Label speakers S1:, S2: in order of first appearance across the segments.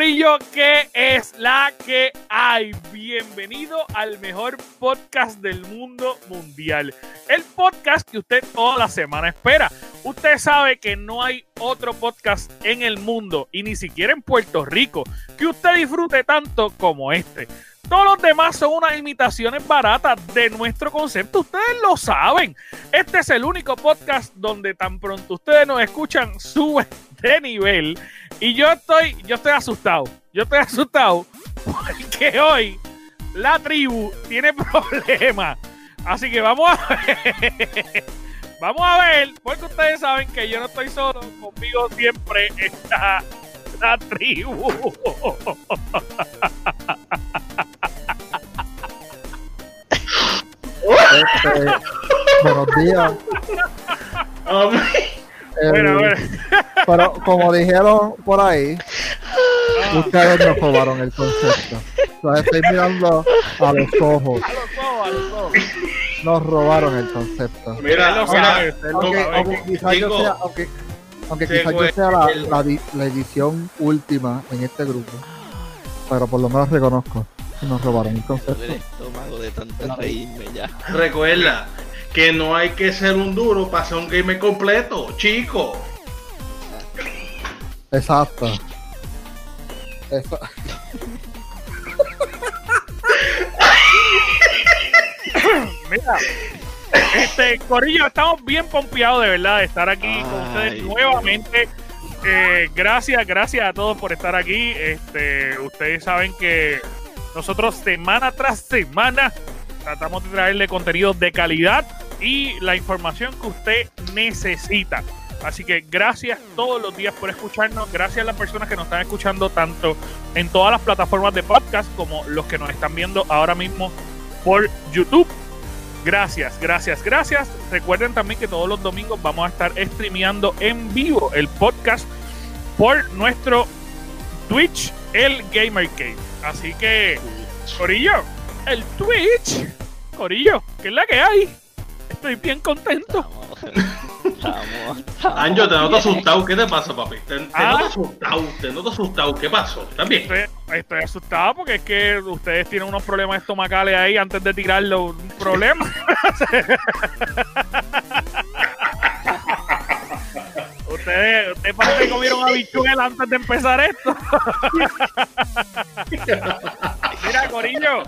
S1: Corillo, ¿qué es la que hay? Bienvenido al mejor podcast del mundo mundial. El podcast que usted toda la semana espera. Usted sabe que no hay otro podcast en el mundo y ni siquiera en Puerto Rico que usted disfrute tanto como este. Todos los demás son unas imitaciones baratas de nuestro concepto. Ustedes lo saben. Este es el único podcast donde tan pronto ustedes nos escuchan, sube de nivel. Y yo estoy, yo estoy asustado. Yo estoy asustado porque hoy la tribu tiene problemas. Así que vamos a ver. Vamos a ver, porque ustedes saben que yo no estoy solo. Conmigo siempre está la tribu.
S2: Este, buenos días. El-
S1: Bueno, bueno.
S2: Pero como dijeron por ahí, ustedes nos robaron el concepto. Los estoy mirando a los ojos.
S1: A los ojos, a los ojos.
S2: Nos robaron el concepto.
S3: Mira,
S2: Aunque, quizás yo sea, aunque, quizás yo sea la, edición última en este grupo, pero por lo menos reconozco que nos robaron el concepto.
S4: duele el estómago de tanto reírme ya.
S3: recuerda que no hay que ser un duro para ser un gamer completo, chico.
S2: Exacto. Eso-
S1: Mira, este Corillo, estamos bien pompeados de verdad de estar aquí con ustedes nuevamente. Eh, gracias, gracias a todos por estar aquí. Este, ustedes saben que nosotros semana tras semana tratamos de traerle contenido de calidad y la información que usted necesita. Así que gracias todos los días por escucharnos. Gracias a las personas que nos están escuchando tanto en todas las plataformas de podcast como los que nos están viendo ahora mismo por YouTube. Gracias, gracias, gracias. Recuerden también que todos los domingos vamos a estar streameando en vivo el podcast por nuestro Twitch, el Gamer Cave. Así que, Corillo, el Twitch, Corillo, que es la que hay. Estoy bien contento.
S4: Estamos, estamos, estamos
S3: Anjo, te noto
S4: bien.
S3: asustado. ¿Qué te pasa, papi? Te, te
S1: Ah.
S3: noto asustado, te noto asustado. ¿Qué pasó? ¿Estás bien?
S1: Estoy, estoy asustado porque es que ustedes tienen unos problemas estomacales ahí antes de tirarlo. Un problema. ustedes, ustedes parece que comieron habichuela antes de empezar esto. Mira, Corillo.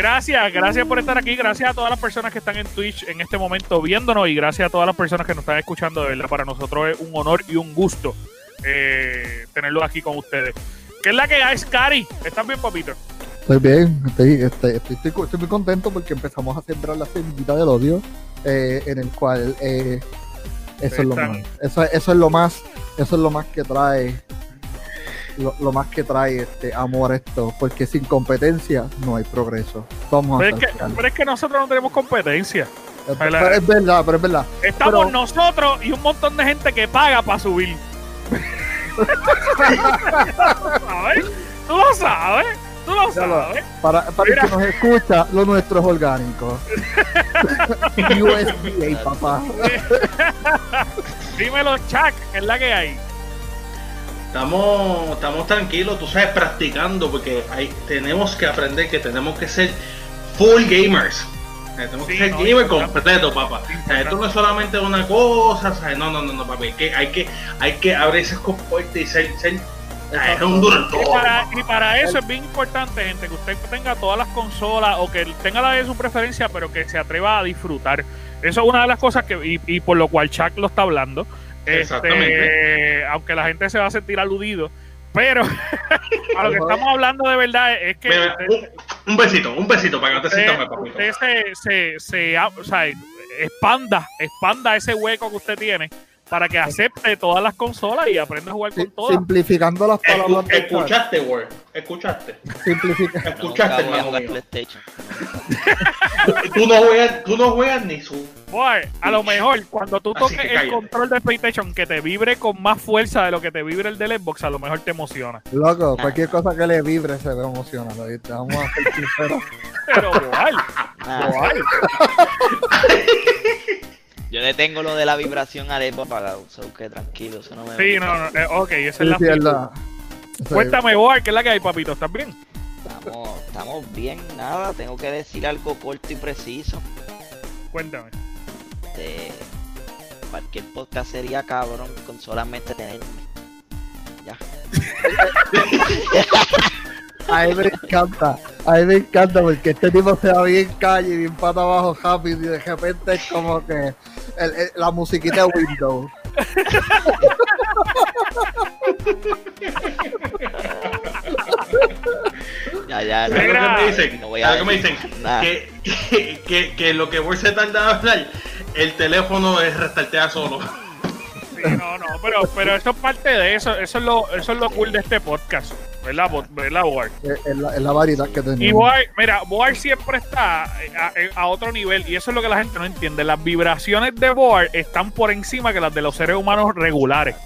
S1: Gracias, gracias por estar aquí. Gracias a todas las personas que están en Twitch en este momento viéndonos y gracias a todas las personas que nos están escuchando. De verdad, para nosotros es un honor y un gusto eh, tenerlos aquí con ustedes. ¿Qué es la que hay, Cari? ¿Estás bien, papito?
S2: Estoy bien, estoy, estoy, estoy, muy contento porque empezamos a sembrar la semillita del odio, eh, en el cual eh, eso es lo más, eso, eso es lo más, eso es lo más que trae, lo, lo más que trae este amor a esto, porque sin competencia no hay progreso. Vamos a
S1: Pero es, que, pero es que nosotros no tenemos competencia.
S2: pero es verdad, pero es verdad.
S1: Estamos
S2: Pero-
S1: nosotros y un montón de gente que paga para subir. ¿Sabes? Tú lo sabes. Tú lo sabes.
S2: Para, para el que nos escucha, lo nuestro es orgánico. USDA, papá.
S1: Dímelo, Chuck, que es la que hay.
S3: Estamos, estamos tranquilos, tú sabes, practicando porque hay, tenemos que aprender que tenemos que ser full gamers. Tenemos
S1: Sí,
S3: que ser
S1: no,
S3: gamer
S1: importante.
S3: completo, papá. O sea, esto no es solamente una cosa, ¿sabes? No, no, no, no, papi. Hay que, hay que, hay que abrir esas compuertas y ser, ser es un duro
S1: Y para, y para eso es bien importante, gente, que usted tenga todas las consolas o que tenga la de su preferencia, pero que se atreva a disfrutar. Eso es una de las cosas que, y, y por lo cual Chuck lo está hablando. Este,
S3: Exactamente.
S1: aunque la gente se va a sentir aludido, pero a lo que estamos hablando de verdad es que
S3: Mira,
S1: usted,
S3: un, un besito, un besito para que no te sientas
S1: usted-
S3: papito.
S1: usted se, se, se- o sea, expanda, expanda ese hueco que usted tiene para que acepte todas las consolas y aprenda a jugar con todas.
S2: simplificando las palabras
S3: Escu- escuchaste, Word. Escuchaste.
S2: simplifica-
S3: Escuchaste, hermano. Tú no juegas, tú no juegas ni su.
S1: Boy, a lo mejor cuando tú toques
S3: que
S1: el control de PlayStation que te vibre con más fuerza de lo que te vibra el del Xbox, a lo mejor te emociona.
S2: Loco, cualquier cosa que le vibre se ve emocionado. ¿viste? Vamos a ser sinceros.
S1: Pero igual,
S4: Ah,
S1: igual.
S4: yo le tengo lo de la vibración al Xbox apagado, so que tranquilo, eso no me
S1: Sí, no, no, eh, ok, esa
S2: Sí,
S1: es la
S2: es
S1: Cuéntame, Boar, ¿qué es la que hay, papito? ¿Estás bien?
S4: Estamos, estamos bien, nada, tengo que decir algo corto y preciso.
S1: Cuéntame.
S4: Este, cualquier podcast sería cabrón con solamente tenerme. Ya.
S2: A mí me encanta, a mí me encanta porque este tipo se va bien calle, bien pata abajo rápido y de repente es como que el- el- la musiquita de Windows.
S4: Ya, ya,
S3: ¿Sabes lo que me dicen?
S4: no voy a
S3: ¿Sabes lo que me dicen? Que, que, que, que lo que voy se tarda en hablar, el teléfono es restartea solo.
S1: Sí, no, no, pero, pero eso es parte de eso. Eso es lo, eso es lo cool de este podcast. ¿Verdad, ¿verdad Boar?
S2: Es, es la, es la variedad que tenemos.
S1: Y Boar, mira, Boar siempre está eh, a, a otro nivel y eso es lo que la gente no entiende. Las vibraciones de Boar están por encima que las de los seres humanos regulares.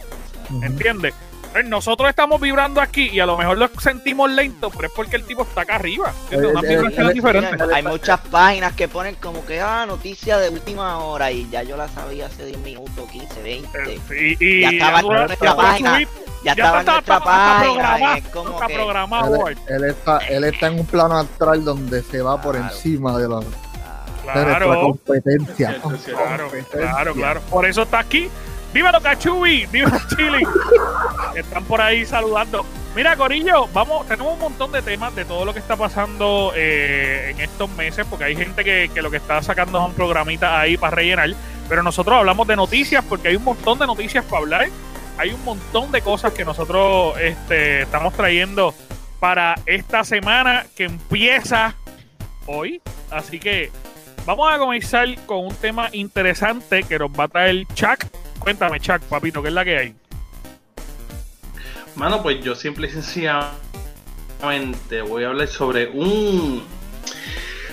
S1: ¿Entiendes? Eh, Nosotros estamos vibrando aquí y a lo mejor lo sentimos lento, pero es porque el tipo está acá arriba.
S4: hay muchas páginas que ponen como que, ah, noticia de última hora y ya yo la sabía hace 10 minutos, 15, 20.
S1: Eh, y, y
S4: Ya estaba en nuestra página. Ya estaba en
S1: está,
S4: nuestra página
S1: está programado.
S2: Él, él está, él está en un plano astral donde se va por encima de, la, de nuestra
S1: Claro.
S2: competencia.
S1: Claro,
S2: Competencia.
S1: claro, claro. Por eso está aquí. ¡Dímelo, Cachubi! ¡Dímelo, Chili! Están por ahí saludando. Mira, Corillo, vamos, tenemos un montón de temas de todo lo que está pasando eh, en estos meses, porque hay gente que, que lo que está sacando son programitas ahí para rellenar, pero nosotros hablamos de noticias porque hay un montón de noticias para hablar. Hay un montón de cosas que nosotros este, estamos trayendo para esta semana que empieza hoy. Así que Vamos a comenzar con un tema interesante que nos va a traer Chuck. Cuéntame, Chuck, papito, ¿qué es la que hay?
S3: Mano, pues yo simple y sencillamente voy a hablar sobre un...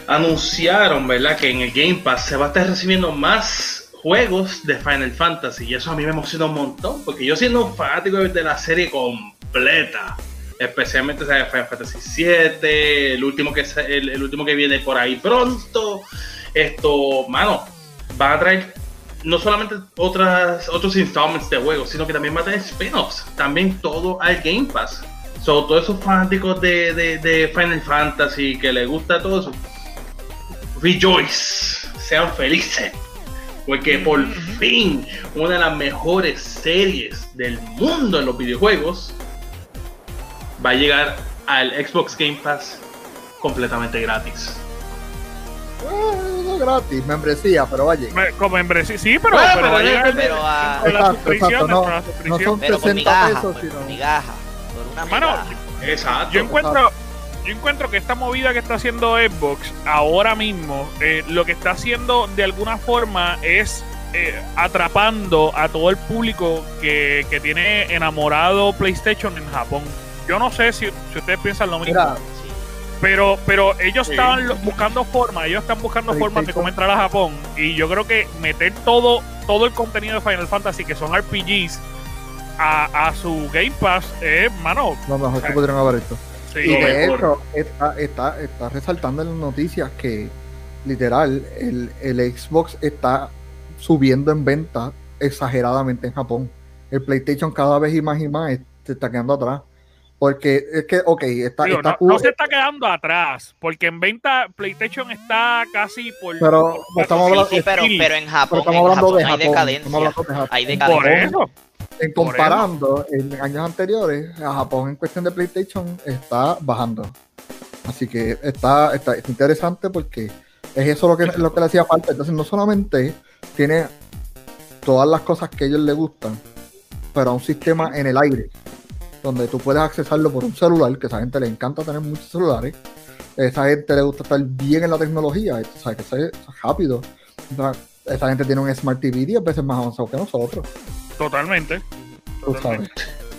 S3: Anunciaron, ¿verdad? Que en el Game Pass se va a estar recibiendo más juegos de Final Fantasy. Y eso a mí me emociona un montón. Porque yo siendo un fanático de la serie completa. Especialmente ¿sabes? Final Fantasy VII. El último que, el, último que viene por ahí pronto. Esto, mano, van a traer no solamente otras, otros installments de juegos, sino que también va a tener spin-offs. También todo al Game Pass. So, todos esos fanáticos de, de, de Final Fantasy que les gusta todo eso, rejoice, sean felices. Porque por fin una de las mejores series del mundo en los videojuegos va a llegar al Xbox Game Pass completamente gratis.
S2: Eh, no gratis, membresía, pero vaya.
S1: Me- Como membresía, sí, pero,
S3: Bueno,
S1: pero
S3: pero
S1: a
S4: Pero,
S1: con la
S2: Exacto,
S1: suscripción,
S2: exacto, no, son
S4: pero por
S2: 60
S4: migaja,
S2: pesos,
S4: por
S2: sino-
S4: migaja, por una
S1: Mano,
S4: migaja.
S3: Exacto.
S1: Yo encuentro, yo encuentro que esta movida que está haciendo Xbox ahora mismo, eh, lo que está haciendo de alguna forma es eh, atrapando a todo el público que, que tiene enamorado PlayStation en Japón. Yo no sé si, si ustedes piensan lo mismo,
S2: Mira.
S1: Pero, pero ellos
S3: Sí.
S1: estaban buscando formas, ellos están buscando formas de cómo entrar a Japón. Y yo creo que meter todo, todo el contenido de Final Fantasy, que son RPGs, a, a su Game Pass, es, mano,
S2: lo mejor que pudieron haber hecho.
S1: sí,
S2: Y de hecho, está, está, está resaltando en las noticias que literal el, el Xbox está subiendo en venta exageradamente en Japón. El PlayStation cada vez y más y más se está quedando atrás. Porque es que, ok, está,
S1: Digo,
S2: está
S1: no,
S2: cool,
S1: no se está quedando atrás, porque en venta PlayStation está casi por.
S2: Pero
S1: por-
S2: estamos hablando-
S4: sí, pero,
S1: Sí,
S4: pero en
S2: pero
S4: Japón,
S2: estamos
S4: en
S2: hablando
S4: Japón
S2: de
S4: hay
S2: Japón.
S4: decadencia.
S2: estamos hablando de Japón.
S4: Hay
S2: En
S1: Por
S4: decadencia.
S1: eso.
S2: En comparando en años anteriores, a Japón en cuestión de PlayStation está bajando. Así que está, está, está interesante porque es eso lo que, lo que le hacía falta. Entonces no solamente tiene todas las cosas que a ellos les gustan, pero a un sistema en el aire, donde tú puedes accesarlo por un celular, que a esa gente le encanta tener muchos celulares. A esa gente le gusta estar bien en la tecnología, o sea, que sea rápido. O sea, esa gente tiene un Smart TV 10 veces más avanzado que nosotros.
S1: Totalmente.
S2: Tú sabes.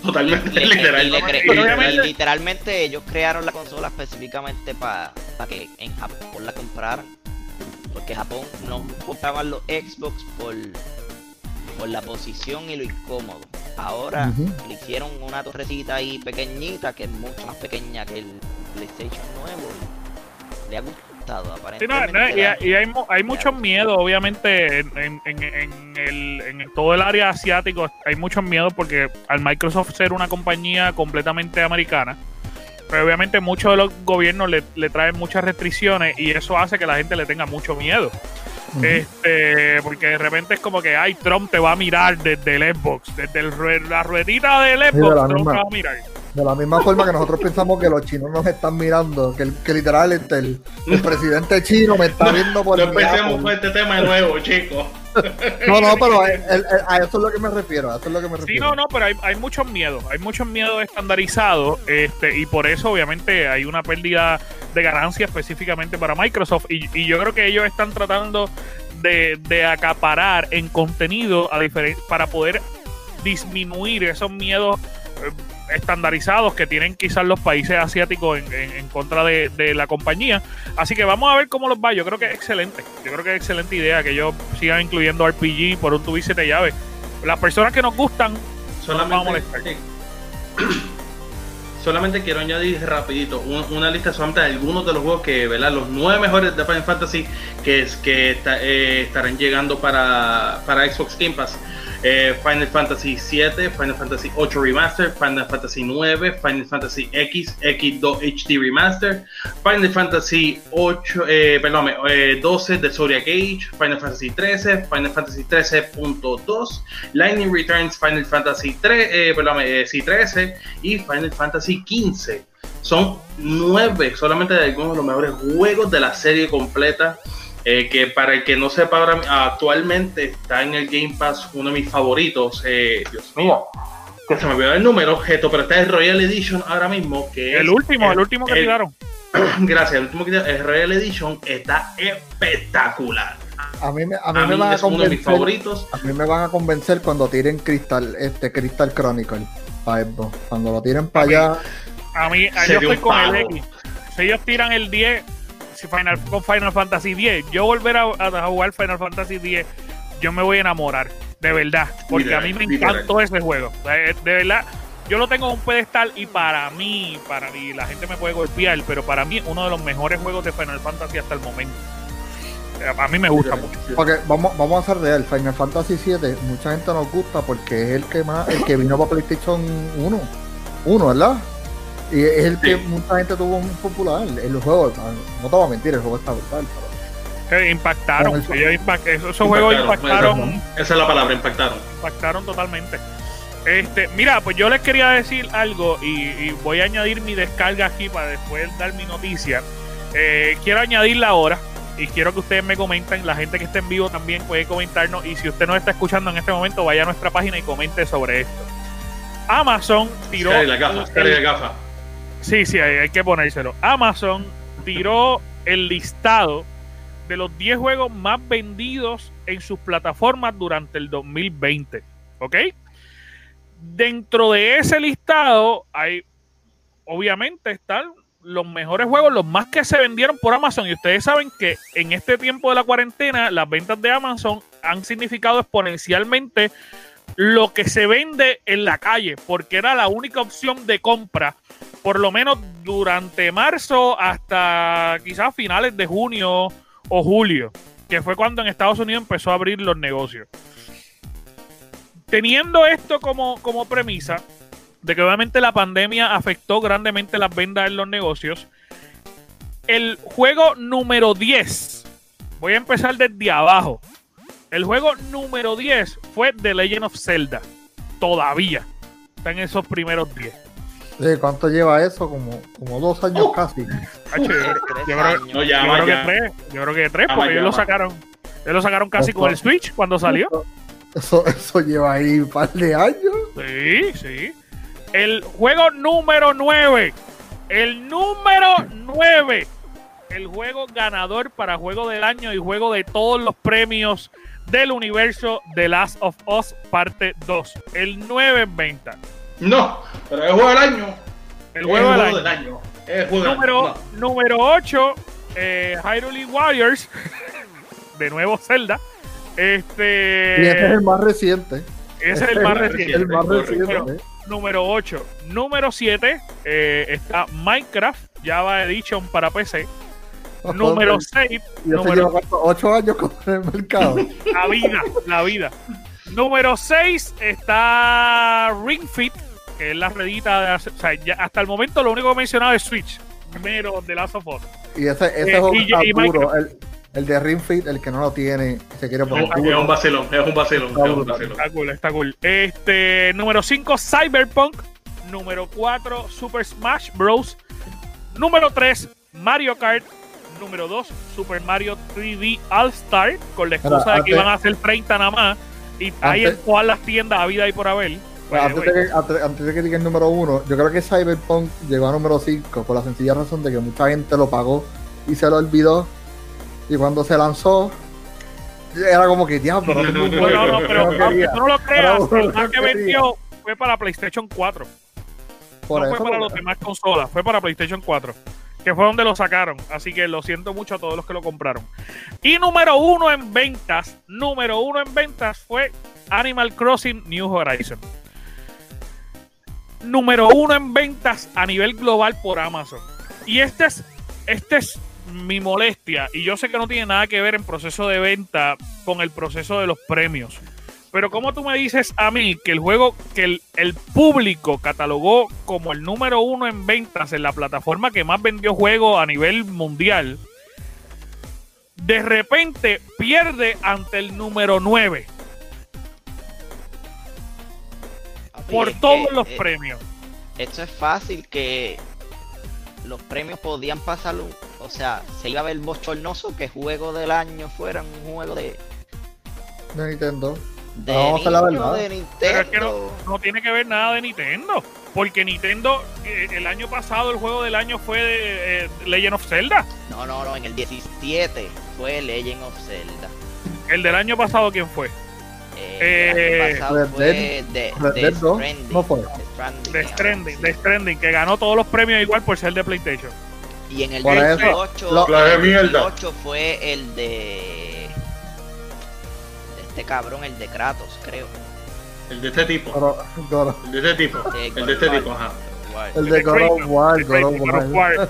S3: Totalmente,
S4: Y- y-
S3: literal.
S4: y le cre-
S1: Pero
S4: y-
S1: obviamente-
S4: y literalmente ellos crearon la consola específicamente para que en Japón la compraran. Porque Japón no compraban los Xbox por, por la posición y lo incómodo. Ahora le hicieron una torrecita ahí pequeñita que es mucho más pequeña que el PlayStation nuevo. Le ha gustado. asustado,
S1: Sí, no,
S4: aparentemente.
S1: no, y,
S4: la-
S1: y hay, mu- hay mucho miedo, obviamente, en, en- en- en el, en todo el área asiático hay mucho miedo porque al Microsoft ser una compañía completamente americana, pero obviamente muchos de los gobiernos le, le traen muchas restricciones y eso hace que la gente le tenga mucho miedo. Este, porque de repente es como que, ay, Trump te va a mirar desde el Xbox, desde el la ruedita del
S2: de
S1: Xbox, Trump
S2: misma.
S1: te va a mirar.
S2: De la misma forma que nosotros pensamos que los chinos nos están mirando, que, el- que literal este, el, el presidente chino me está viendo por
S3: No
S2: mi
S3: empecemos con este tema de nuevo, chicos.
S2: No, no, pero el- el- a eso es lo que me refiero, a eso es lo que me
S1: Sí,
S2: refiero.
S1: no, no, pero hay, hay muchos miedos, hay muchos miedos estandarizados, este, y por eso obviamente hay una pérdida de ganancia específicamente para Microsoft, y, y yo creo que ellos están tratando de, de acaparar en contenido a para poder disminuir esos miedos eh, estandarizados que tienen quizás los países asiáticos en, en- en contra de, de la compañía. Así que vamos a ver cómo los va. Yo creo que es excelente. Yo creo que es excelente idea que ellos sigan incluyendo RPG por un tubo y siete llaves. Las personas que nos gustan,
S3: Solamente,
S1: a molestar.
S3: sí. solamente quiero añadir rapidito un- una lista solamente de algunos de los juegos que, ¿verdad? Los nueve mejores de Final Fantasy que, es, que está- eh, estarán llegando para, para Xbox Game Pass. Eh, Final Fantasy 7, Final Fantasy 8 Remaster, Final Fantasy 9, Final Fantasy X, X2 HD Remaster, Final Fantasy 8, eh, perdón, eh, 12 de Zodiac Age, Final Fantasy 13, Final Fantasy 13.2, Lightning Returns, Final Fantasy 3, eh, perdón, eh, sí, 13 y Final Fantasy 15. Son nueve solamente de algunos de los mejores juegos de la serie completa. Eh, que para el que no sepa ahora, actualmente está en el Game Pass uno de mis favoritos. eh, Dios mío, que se me olvidó el número, objeto, pero está el Royal Edition ahora mismo. Que
S1: el
S3: es
S1: último, el, último que tiraron.
S3: Gracias, el último que el Royal Edition está espectacular.
S2: A mí, me- a
S3: A
S2: mí me
S3: mí
S2: van a
S3: es uno de mis
S2: convencer.
S3: favoritos.
S2: A mí me van a convencer cuando tiren Crystal, este Crystal Chronicle para. Cuando lo tiren para allá,
S1: A mí, a- yo estoy con el. X. Si ellos tiran el 10, si Final, con Final Fantasy 10, yo volver a, a jugar Final Fantasy 10, yo me voy a enamorar. De verdad. Porque
S3: Literal,
S1: a mí me
S3: literal.
S1: encantó ese juego. Eh, De verdad. Yo lo tengo en un pedestal y para mí, para mí, la gente me puede golpear, pero para mí uno de los mejores juegos de Final Fantasy hasta el momento. Eh, A mí me gusta mucho.
S2: porque vamos, vamos a ser real, Final Fantasy 7, mucha gente nos gusta porque es el que más, el que vino para PlayStation 1, 1, ¿verdad? Y es el que
S3: Sí.
S2: mucha gente tuvo muy popular. El juego, no te voy a mentir, el juego está brutal. pero-
S1: Eh, impactaron. Ellos impact- esos, juegos impactaron.
S3: Esa, es la palabra, impactaron.
S1: impactaron totalmente. Este, mira, pues yo les quería decir algo y, y voy a añadir mi descarga aquí para después dar mi noticia. Eh, quiero añadirla ahora y quiero que ustedes me comenten. La gente que esté en vivo también puede comentarnos. Y si usted nos está escuchando en este momento, vaya a nuestra página y comente sobre esto. Amazon tiró.
S3: Cari la gafa,
S1: el-
S3: la gafa.
S1: Sí, sí, hay, que ponérselo. Amazon tiró el listado de los 10 juegos más vendidos en sus plataformas durante el 2020. ¿Ok? Dentro de ese listado hay, obviamente, están los mejores juegos, los más que se vendieron por Amazon. Y ustedes saben que en este tiempo de la cuarentena, las ventas de Amazon han significado exponencialmente lo que se vende en la calle, porque era la única opción de compra por lo menos durante marzo hasta quizás finales de junio o julio, que fue cuando en Estados Unidos empezó a abrir los negocios. Teniendo esto como, como premisa, de que obviamente la pandemia afectó grandemente las ventas en los negocios, el juego número 10, voy a empezar desde abajo, el juego número 10 fue The Legend of Zelda, todavía, está en esos primeros 10.
S2: Sí, ¿Cuánto lleva eso? Como, como dos años casi.
S1: Hacho, yo- creo- Yo que tres, yo creo que tres,
S3: Llama,
S1: porque ellos lo sacaron, ellos lo sacaron casi con el Switch cuando salió.
S2: Eso, eso lleva ahí un par de años.
S1: Sí, sí. El juego número 9. El número 9. El juego ganador para juego del año y juego de todos los premios del universo de Last of Us parte 2. El 9 en venta.
S3: No, pero es juego del año.
S1: El
S3: Es
S1: juego del año.
S3: del año. Es juego del
S1: Número,
S3: año.
S1: número 8, eh, Hyrule Warriors. de nuevo Zelda. Este.
S2: Y ese es el más reciente.
S1: ese es el más
S3: el-
S1: reciente.
S2: El más reciente. ¿eh?
S1: Número 8. Número 7 está Minecraft Java Edition para PC. Número 6.
S2: Yo
S1: número-
S2: llevo cuánto, ocho años con el mercado.
S1: La vida, la vida. Número 6 está Ring Fit, que es la redita de hace- o sea, ya hasta el momento lo único que he mencionado es Switch, primero de Last of Us.
S2: Y ese, ese
S1: Eh,
S2: juego
S1: y-
S2: está
S1: y
S2: duro. El, el de Ring Fit, el que no lo tiene, se quiere
S3: Es
S2: poner
S3: un, es un vacilón, es un vacilón, es un vacilón.
S1: Está cool, está cool. Este, número 5, Cyberpunk. Número 4, Super Smash Bros. Número 3, Mario Kart. Número 2, Super Mario 3D All Star. Con la excusa de que
S2: antes-
S1: iban a hacer 30 nada más. Y hay en todas las tiendas a vida y por haber.
S2: Antes, de que, antes, antes de que diga el número uno, yo creo que Cyberpunk llegó a número 5 por la sencilla razón de que mucha gente lo pagó y se lo olvidó. Y cuando se lanzó, era como que diablo, no
S1: No, no, no, pero aunque tú no lo creas, el más que vendió fue para PlayStation 4.
S2: Por
S1: no
S2: eso,
S1: fue para los demás consolas, fue para PlayStation 4. Que fue donde lo sacaron. Así que lo siento mucho a todos los que lo compraron. Y número uno en ventas, número uno en ventas fue Animal Crossing New Horizon. Número uno en ventas a nivel global por Amazon. Y este es, este es mi molestia. Y yo sé que no tiene nada que ver en proceso de venta con el proceso de los premios. Pero como tú me dices a mí que el juego que el, público catalogó como el número uno en ventas en la plataforma que más vendió juego a nivel mundial, de repente pierde ante el número 9 por todos
S4: que,
S1: los
S4: eh,
S1: premios.
S4: Esto es fácil que los premios podían pasar, o sea, se iba a ver bochornoso que juego del año fuera un juego de,
S2: de Nintendo.
S4: de
S2: la
S4: niño,
S2: verdad.
S4: de
S1: Pero es que
S4: Nintendo.
S1: No tiene que ver nada de Nintendo. Porque Nintendo, eh, el año pasado, el juego del año fue de, eh, Legend of Zelda.
S4: No, no, no, en el 17 fue Legend of Zelda.
S1: El del año pasado, ¿quién fue?
S4: Eh,
S1: Eh,
S4: pasado fue
S2: Dead-
S4: de, de
S2: Dead 2,
S4: Stranding,
S1: que ganó todos los premios igual por ser de PlayStation.
S4: Y en el
S2: Por eso,
S4: 18,
S2: lo-
S3: La de
S4: el
S3: mierda.
S4: 18 fue el de, de este cabrón, el de Kratos, creo.
S3: El de este tipo, el de este tipo,
S4: De
S3: el de este tipo, ajá.
S2: El de God of War, God of
S1: Crazy God of
S2: War.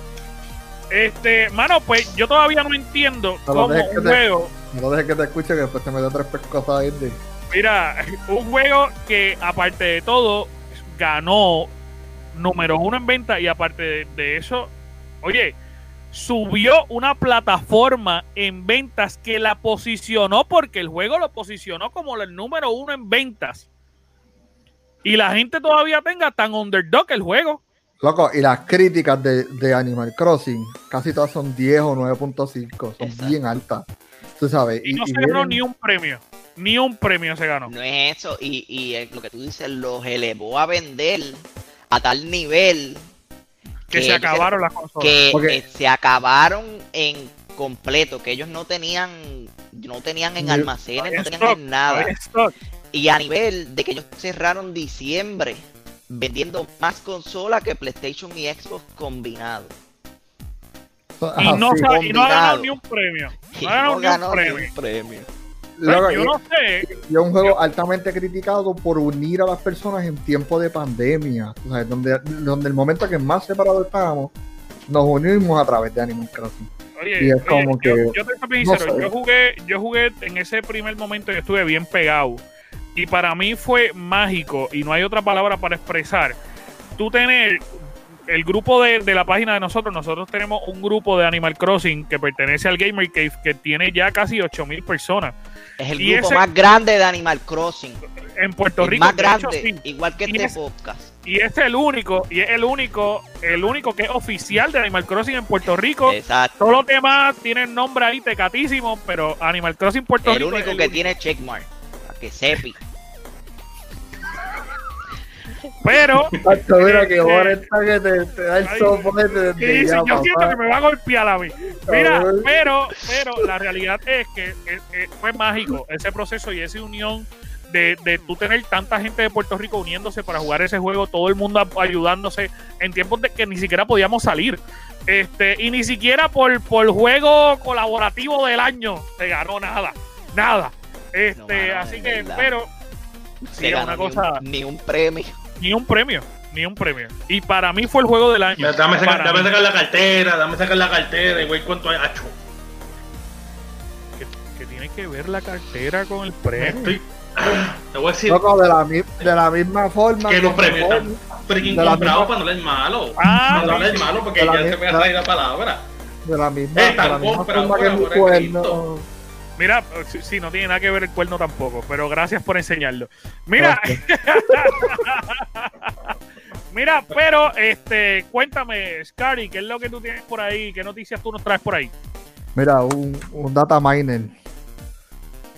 S1: Este, mano, pues yo todavía no entiendo
S2: No
S1: cómo un
S2: te-
S1: juego,
S2: No dejes que te escuche que después te mete tres pescosas ahí de.
S1: Mira, un juego que aparte de todo ganó número uno en venta y aparte de, de eso, oye, subió una plataforma en ventas que la posicionó porque el juego lo posicionó como el número uno en ventas. Y la gente todavía tenga tan underdog el juego.
S2: Loco, y las críticas de, de Animal Crossing, casi todas son 10 o 9.5, son
S4: Exacto.
S2: bien altas. Tú sabes.
S1: Y no
S2: y
S1: se ganó
S2: vienen-
S1: ni un premio. Ni un premio se ganó.
S4: No es eso, y, y eh, lo que tú dices, los elevó a vender a tal nivel
S1: Que se acabaron las consolas.
S4: que se acabaron en completo, que ellos no tenían, no tenían en almacenes, no tenían
S1: stock,
S4: en nada. Y a nivel de que ellos cerraron diciembre vendiendo más consolas que PlayStation y Xbox combinados.
S1: Y no,
S2: sí.
S1: sa- y no ha ganado ni un premio. No ha ganado
S4: no
S1: ni un
S4: ganó ni
S1: premio.
S4: un premio.
S1: Pues,
S2: Loco,
S1: yo
S2: y-
S1: no sé.
S2: y es un juego altamente criticado por unir a las personas en tiempo de pandemia. O sea, donde, donde el momento que más separados estábamos, nos unimos a través de Animal Crossing.
S1: Oye,
S2: Y es
S1: oye,
S2: como
S1: yo,
S2: que-
S1: yo te bien
S2: no
S1: sincero,
S2: sé.
S1: yo jugué, yo jugué en ese primer momento yo estuve bien pegado. Y para mí fue mágico, y no hay otra palabra para expresar. Tú tener el grupo de, de la página de nosotros, nosotros tenemos un grupo de Animal Crossing que pertenece al Gamer Cave que tiene ya casi 8000 personas.
S4: Es el
S1: Y
S4: grupo
S1: ese-
S4: más grande de Animal Crossing.
S1: En Puerto
S4: El
S1: Rico,
S4: más
S1: de hecho,
S4: grande,
S1: sí.
S4: igual que
S1: Y
S4: este
S1: es-
S4: podcast.
S1: Y es el único, y es el único, el único que es oficial de Animal Crossing en Puerto Rico.
S4: Exacto.
S1: Todos los demás tienen nombre ahí tecatísimo, pero Animal Crossing Puerto
S4: El
S1: Rico es
S4: único
S1: el
S4: que tiene checkmark. Para que sepi.
S1: Pero
S2: mira que
S1: Eh,
S2: ahora está que te, te da el soporte
S1: dice,
S2: ya,
S1: yo siento que me va a golpear a mí. Mira, pero, pero la realidad es que eh, eh, fue mágico ese proceso y esa unión de, de tú tener tanta gente de Puerto Rico uniéndose para jugar ese juego, todo el mundo ayudándose en tiempos de que ni siquiera podíamos salir. Este, y ni siquiera por, por juego colaborativo del año se ganó nada. Nada. Este,
S4: No, mano,
S1: así que,
S4: verdad.
S1: pero sí,
S4: un- ni un premio.
S1: Ni un premio, Ni un premio. Y para mí fue el juego del año.
S3: Dame
S1: mí.
S3: sacar la cartera, dame sacar la cartera y voy cuánto hay. Acho.
S1: que, que tiene que ver la cartera con el premio.
S3: Estoy. Te voy a decir
S2: Loco, de la, de la misma forma.
S3: que los premios están freaking
S2: de la
S3: comprados
S2: misma-
S3: para no leer malo.
S1: Ah,
S3: para no leer malo porque ya se me ha salido la palabra.
S2: De la misma,
S3: Eh,
S2: de la
S3: tan
S2: misma
S3: comprado
S2: forma que mi
S3: amor a
S2: cuerno.
S1: Mira, sí, sí, no tiene nada que ver el cuerno tampoco, pero gracias por enseñarlo. Mira, mira, pero este, cuéntame, Scary, ¿qué es lo que tú tienes por ahí? ¿Qué noticias tú nos traes por ahí?
S2: Mira, un, un data miner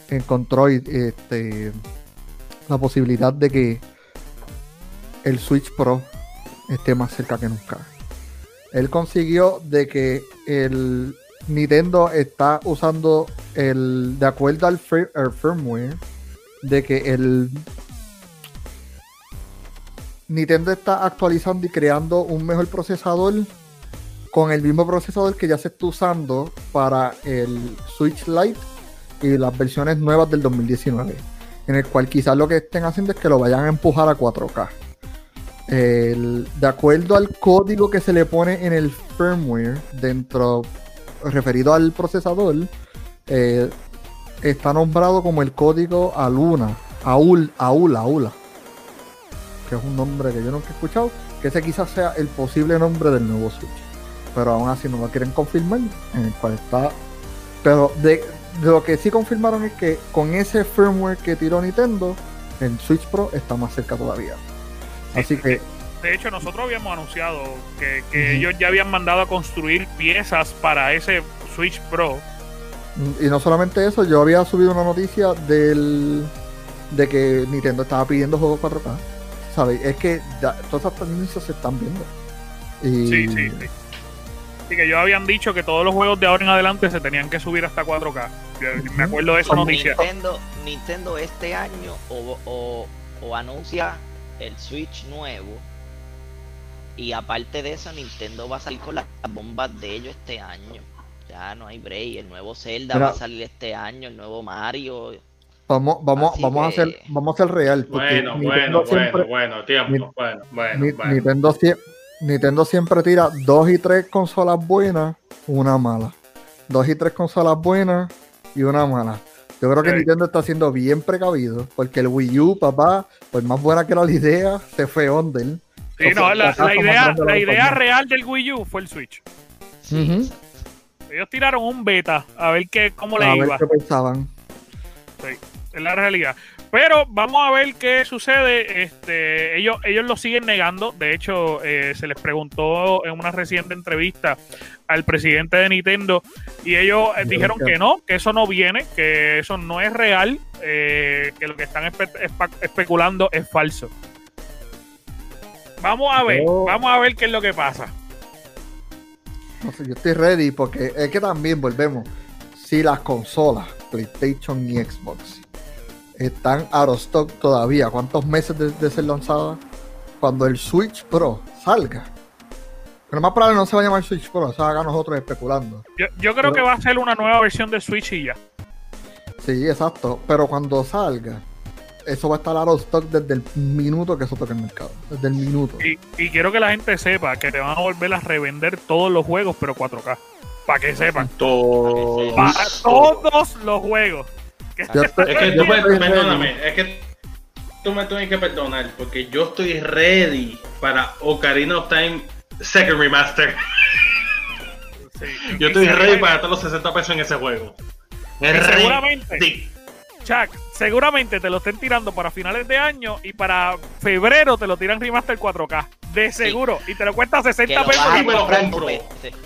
S2: encontró este, la posibilidad de que el Switch Pro esté más cerca que nunca. Él consiguió de que el Nintendo está usando el, de acuerdo al, fir- al firmware, de que el Nintendo está actualizando y creando un mejor procesador con el mismo procesador que ya se está usando para el Switch Lite y las versiones nuevas del 2019, en el cual quizás lo que estén haciendo es que lo vayan a empujar a 4K. El- de acuerdo al código que se le pone en el firmware dentro referido al procesador, eh, está nombrado como el código ALUNA, AUL, AULA, AULA, que es un nombre que yo nunca he escuchado, que ese quizás sea el posible nombre del nuevo Switch pero aún así no lo quieren confirmar, en el cual está. Pero de, de lo que sí confirmaron es que con ese firmware que tiró Nintendo, el Switch Pro está más cerca todavía. Así que
S1: De hecho, nosotros habíamos anunciado que, que ellos ya habían mandado a construir piezas para ese Switch Pro.
S2: Y no solamente eso, yo había subido una noticia del de que Nintendo estaba pidiendo juegos 4K. ¿Sabes? Es que ya, todas esas tendencias se están viendo. Y
S1: Sí, sí, sí. Así que ellos habían dicho que todos los juegos de ahora en adelante se tenían que subir hasta 4K. Yo me acuerdo de esa noticia.
S4: Nintendo, Nintendo este año o, o- o anuncia el Switch nuevo. Y aparte de eso, Nintendo va a salir con las bombas de ellos este año. Ya no hay break. El nuevo Zelda
S2: Mira.
S4: va a salir este año, el nuevo Mario.
S2: Vamos, vamos,
S4: Así
S2: vamos a hacer, vamos a ser real.
S3: Bueno,
S2: Nintendo
S3: bueno,
S2: siempre-
S3: bueno, bueno, tiempo.
S2: Ni-
S3: bueno, bueno,
S2: Ni-
S3: bueno.
S2: Nintendo, sie- Nintendo siempre tira dos y tres consolas buenas, una mala. Dos y tres consolas buenas y una mala. Yo creo que
S1: Sí.
S2: Nintendo está siendo bien precavido, porque el Wii U, papá, por más buena que era la idea, se fue under.
S1: Sí, no, la, idea, la idea real del Wii U fue el Switch.
S4: Sí, exacto.
S1: Ellos tiraron un beta a ver qué, cómo
S2: A
S1: le
S2: ver
S1: iba.
S2: qué pensaban.
S1: Es la realidad. Pero vamos a ver qué sucede. Este, ellos, ellos lo siguen negando. De hecho, eh, se les preguntó en una reciente entrevista al presidente de Nintendo y ellos eh, dijeron que no, que eso no viene, que eso no es real, eh, que lo que están espe- especulando es falso. Vamos a ver, vamos a ver qué es lo que pasa.
S2: No sé, yo estoy ready porque es que también volvemos. Si las consolas, PlayStation y Xbox, están out of stock todavía, ¿cuántos meses de, de ser lanzadas? Cuando el Switch Pro salga. Lo más probable no se va a llamar Switch Pro, se haga nosotros especulando.
S1: Yo, yo creo que va a ser una nueva versión de Switch y ya.
S2: Sí, exacto. Pero cuando salga, eso va a estar out of stock desde el minuto que eso toque el mercado. Desde el minuto.
S1: Y, y quiero que la gente sepa que te van a volver a revender todos los juegos, pero 4K. Para que sepan.
S3: Todo.
S1: Para todos los juegos.
S3: Es que tú me, perdóname, es que tú me tienes que perdonar porque yo estoy ready para Ocarina of Time Second Remaster.
S1: Sí.
S3: Yo estoy ready para gastar los 60 pesos en ese juego. Es
S1: seguramente,
S3: ready.
S1: Chuck, seguramente te lo estén tirando para finales de año y para febrero te lo tiran remaster 4K. De seguro. Y te lo cuesta
S4: Que
S1: 60
S4: lo
S1: pesos.
S4: vas
S3: y
S4: a
S3: me lo compro.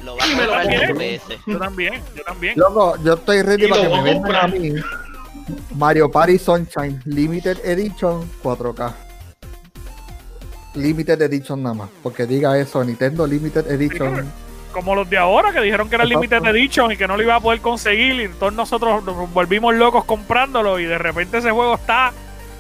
S4: Lo vas
S3: Y
S4: a
S3: me lo
S4: comprar.
S1: Yo también, yo también.
S2: Loco, yo estoy ready
S3: Y
S2: para que me vendan a mí Mario Party Sunshine Limited Edition 4K. Limited Edition nada más. Porque diga eso, Nintendo Limited Edition.
S1: Como los de ahora que dijeron que era
S2: Exacto.
S1: Limited Edition y que no lo iba a poder conseguir. Y todos nosotros nos volvimos locos comprándolo. Y de repente ese juego está.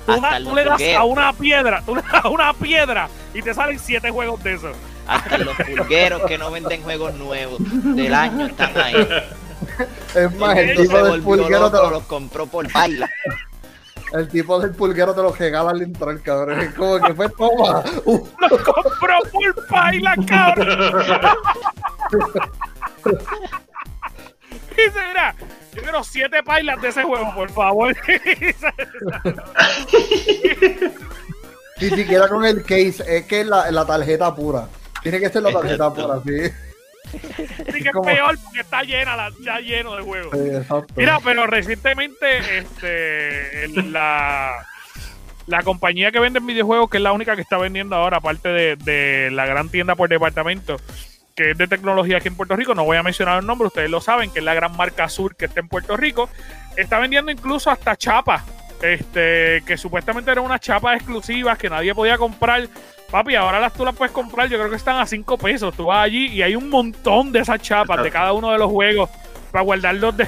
S1: Tú, tú le das a una piedra, tú le das a una piedra y te salen siete juegos de esos.
S4: Hasta los pulgueros que no venden juegos nuevos del año están ahí.
S2: Es más, el
S4: Entonces
S2: tipo
S4: se
S2: del pulguero te
S4: loco,
S2: lo-
S4: los compró por baila.
S2: el tipo del pulguero te lo regala al entrar, cabrón. Es como que fue toma. Uh,
S1: Lo compró por paila, cabrón. Dice, mira, yo quiero siete pailas de ese juego, por favor.
S2: ni siquiera con el case, es que es la, la tarjeta pura. Tiene que ser la tarjeta pura, sí.
S1: Así que es
S2: Como-
S1: peor porque está llena, la- ya lleno de juegos.
S2: Sí.
S1: Mira, pero recientemente este, el- la, la compañía que vende videojuegos, que es la única que está vendiendo ahora, aparte de, de la gran tienda por departamento, que es de tecnología aquí en Puerto Rico, no voy a mencionar el nombre, ustedes lo saben, que es la gran marca Sur que está en Puerto Rico, está vendiendo incluso hasta chapas, este, que supuestamente eran unas chapas exclusivas que nadie podía comprar. Papi, ahora las tú las puedes comprar, yo creo que están a 5 pesos. Tú vas allí y hay un montón de esas chapas de cada uno de los juegos para guardarlos de.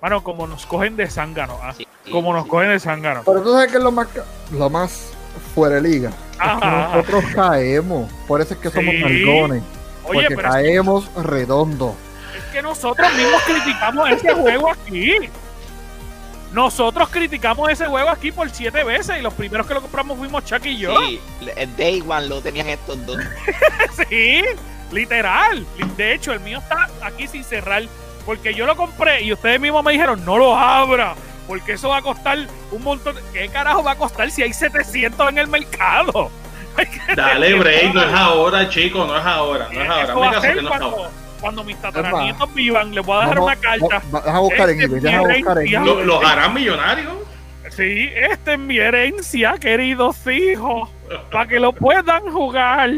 S1: Bueno, como nos cogen de zángano. ah,
S4: Sí, sí,
S1: Como nos
S4: sí.
S1: cogen de zángano.
S2: Pero tú sabes que es lo más, lo más fuera de liga. Nosotros caemos. Por eso es que somos
S1: Sí. Oye,
S2: Porque
S1: pero es
S2: caemos redondo.
S1: que nosotros mismos criticamos ese juego aquí. Nosotros criticamos ese juego aquí por siete veces y los primeros que lo compramos fuimos Chuck y yo.
S4: Sí, el Day One lo tenían estos dos.
S1: Sí, literal. De hecho, el mío está aquí sin cerrar. Porque yo lo compré y ustedes mismos me dijeron, no lo abra. Porque eso va a costar un montón. ¿Qué carajo va a costar si hay 700 en el mercado?
S3: Dale break, no es ahora, chico, no es ahora, no es ahora.
S1: Eso va
S3: Me
S1: a
S3: caso que no es
S1: cuando,
S3: ahora.
S1: cuando mis tataranietos vivan. Les voy a dejar
S2: Vamos-
S1: una carta.
S2: va- Deja buscar en
S1: Este
S2: eBay. Deja
S1: es mi
S2: buscar en.
S3: Lo- ¿Los harán millonarios?
S1: Sí, esta es mi herencia, queridos hijos, para que lo puedan jugar.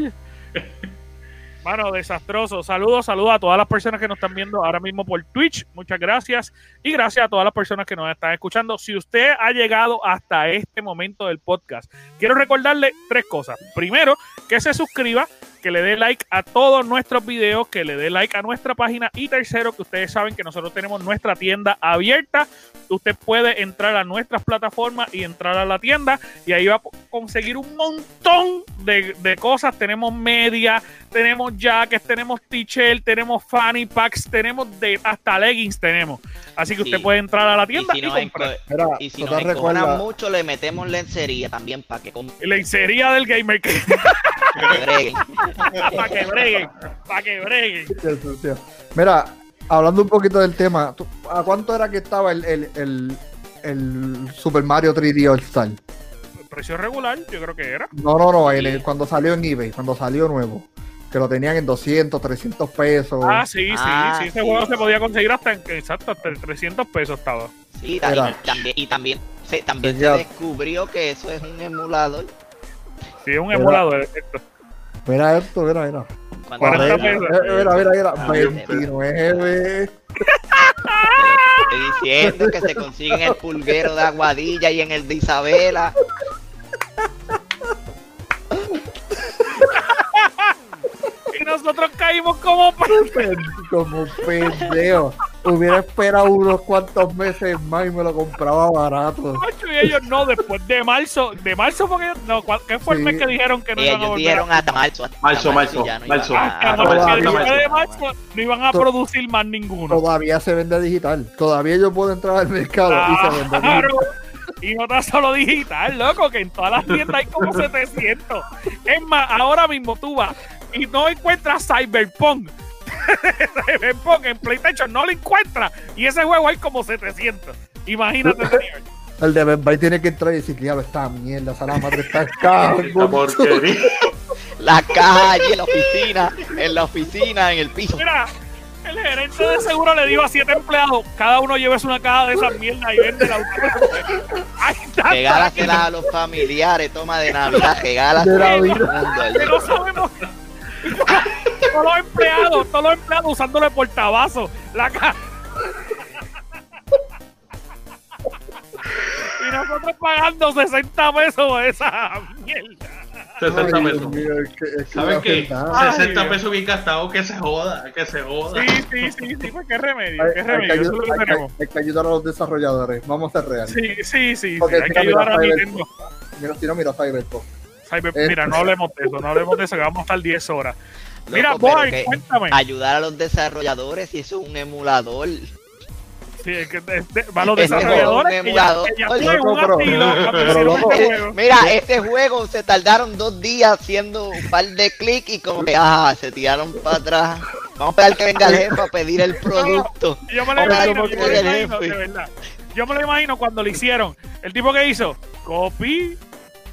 S1: Mano, desastroso. Saludos, saludos a todas las personas que nos están viendo ahora mismo por Twitch. Muchas gracias. Y gracias a todas las personas que nos están escuchando. Si usted ha llegado hasta este momento del podcast, quiero recordarle tres cosas. Primero, que se suscriba, que le dé like a todos nuestros videos, que le dé like a nuestra página. Y tercero, que ustedes saben que nosotros tenemos nuestra tienda abierta. Usted puede entrar a nuestras plataformas y entrar a la tienda y ahí va a conseguir un montón de, de cosas. Tenemos media, tenemos jackets, tenemos t-shirt, tenemos fanny packs, tenemos de hasta leggings tenemos. Así que
S4: Sí.
S1: usted puede entrar a la tienda y,
S4: si
S1: comprar.
S2: Mira,
S4: y si
S2: ¿tú
S4: nos
S2: recuerdas?
S4: mucho, le metemos lencería también para que com-
S1: La lencería del gamer
S4: breguen.
S1: para que breguen, para que breguen.
S2: Mira, hablando un poquito del tema, ¿tú- ¿a cuánto era que estaba el, el, el, el Super Mario 3D All Star?
S1: Precio regular, yo creo que era.
S2: No, no, no, el- cuando salió en eBay, cuando salió nuevo. Que lo tenían en 200, 300 pesos.
S1: Ah, sí, sí,
S4: Ah,
S1: sí. Ese
S4: sí.
S1: juego se podía conseguir hasta, en- exacto, hasta en 300 pesos estaba.
S4: Sí,
S2: Era.
S4: y también, y también, se, también se descubrió que eso es un emulador.
S1: Sí, es un
S2: Era-
S1: emulador. esto.
S2: Mira esto, mira, mira.
S4: Cuando
S1: 40
S4: salió.
S1: pesos.
S2: Mira, mira, mira.
S3: Ah,
S2: 29.
S4: Estoy diciendo que se consigue en el pulguero de Aguadilla y en el de Isabela.
S1: Y nosotros caímos como
S2: Pen- Como pendejo. Hubiera esperado unos cuantos meses más y me lo compraba barato.
S1: Y ellos no, después de marzo, de marzo porque no, ¿cuál- ¿qué fue el
S2: Sí.
S1: mes que dijeron que no iban a
S4: dijeron hasta marzo. hasta
S3: Marzo, marzo,
S4: ya no
S3: marzo.
S1: no iban a producir más ninguno.
S2: Todavía se vende digital. Todavía yo puedo entrar al mercado y se vende
S1: Claro.
S2: digital.
S1: Y no tan solo digital, loco, que en todas las tiendas hay como 700. Es más, ahora mismo tú vas y no encuentras Cyberpunk. Cyberpunk en PlayStation no lo encuentras. Y ese juego hay como 700. Imagínate.
S2: El de Best Buy tiene que entrar y decir, diablo, esta mierda, esa la madre está
S3: porquería.
S4: La caja allí en la oficina, en la oficina, en el piso.
S1: Mira, el gerente de seguro le dijo a siete empleados, cada uno lévese una caja de esas mierdas y vende la Ahí está.
S4: Regálaselas a los familiares, toma de Navidad, regálaselas
S2: De
S4: a todo el
S2: Navidad.
S4: mundo allí.
S1: que no sabemos. Todos los empleados, todos los empleados usándole portabazo la caja. y nosotros pagando 60 pesos por esa mierda.
S3: 60
S2: Ay, Dios
S3: pesos.
S2: mío, es que- es que
S3: ¿Sabes
S2: la
S3: qué?
S2: verdad-
S1: Ay,
S3: 60
S1: Dios.
S3: pesos bien gastados, que se joda, que se joda.
S1: Sí, sí, sí, sí, pues qué remedio,
S2: Hay,
S1: qué
S2: hay que
S1: remedio, eso es
S2: ayudar,
S1: lo que
S2: hay que-
S1: tenemos.
S2: hay que ayudar a los desarrolladores. Vamos a ser reales.
S1: Sí, sí, sí,
S2: Porque
S1: sí, hay que ayudar a.
S2: Mira, si no, mira Cyberpunk.
S1: Cyber-
S2: Eh.
S1: Mira, no hablemos de eso, no hablemos de eso, que vamos a estar 10 horas. Mira,
S4: Loco,
S1: Boy, cuéntame.
S4: ayudar a los desarrolladores y eso es un emulador.
S1: Sí, es que de- de- va a los desarrolladores que ya, que ya un
S2: pero- pero loco,
S4: Eh,
S1: juego.
S4: Mira, este juego se tardaron dos días haciendo un par de clics y como que, ah, se tiraron para atrás. Vamos a esperar que venga el jefe a pedir el producto.
S1: Yo me lo imagino, yo me lo imagino, de verdad. Yo me lo imagino cuando lo hicieron. El tipo que hizo, copy,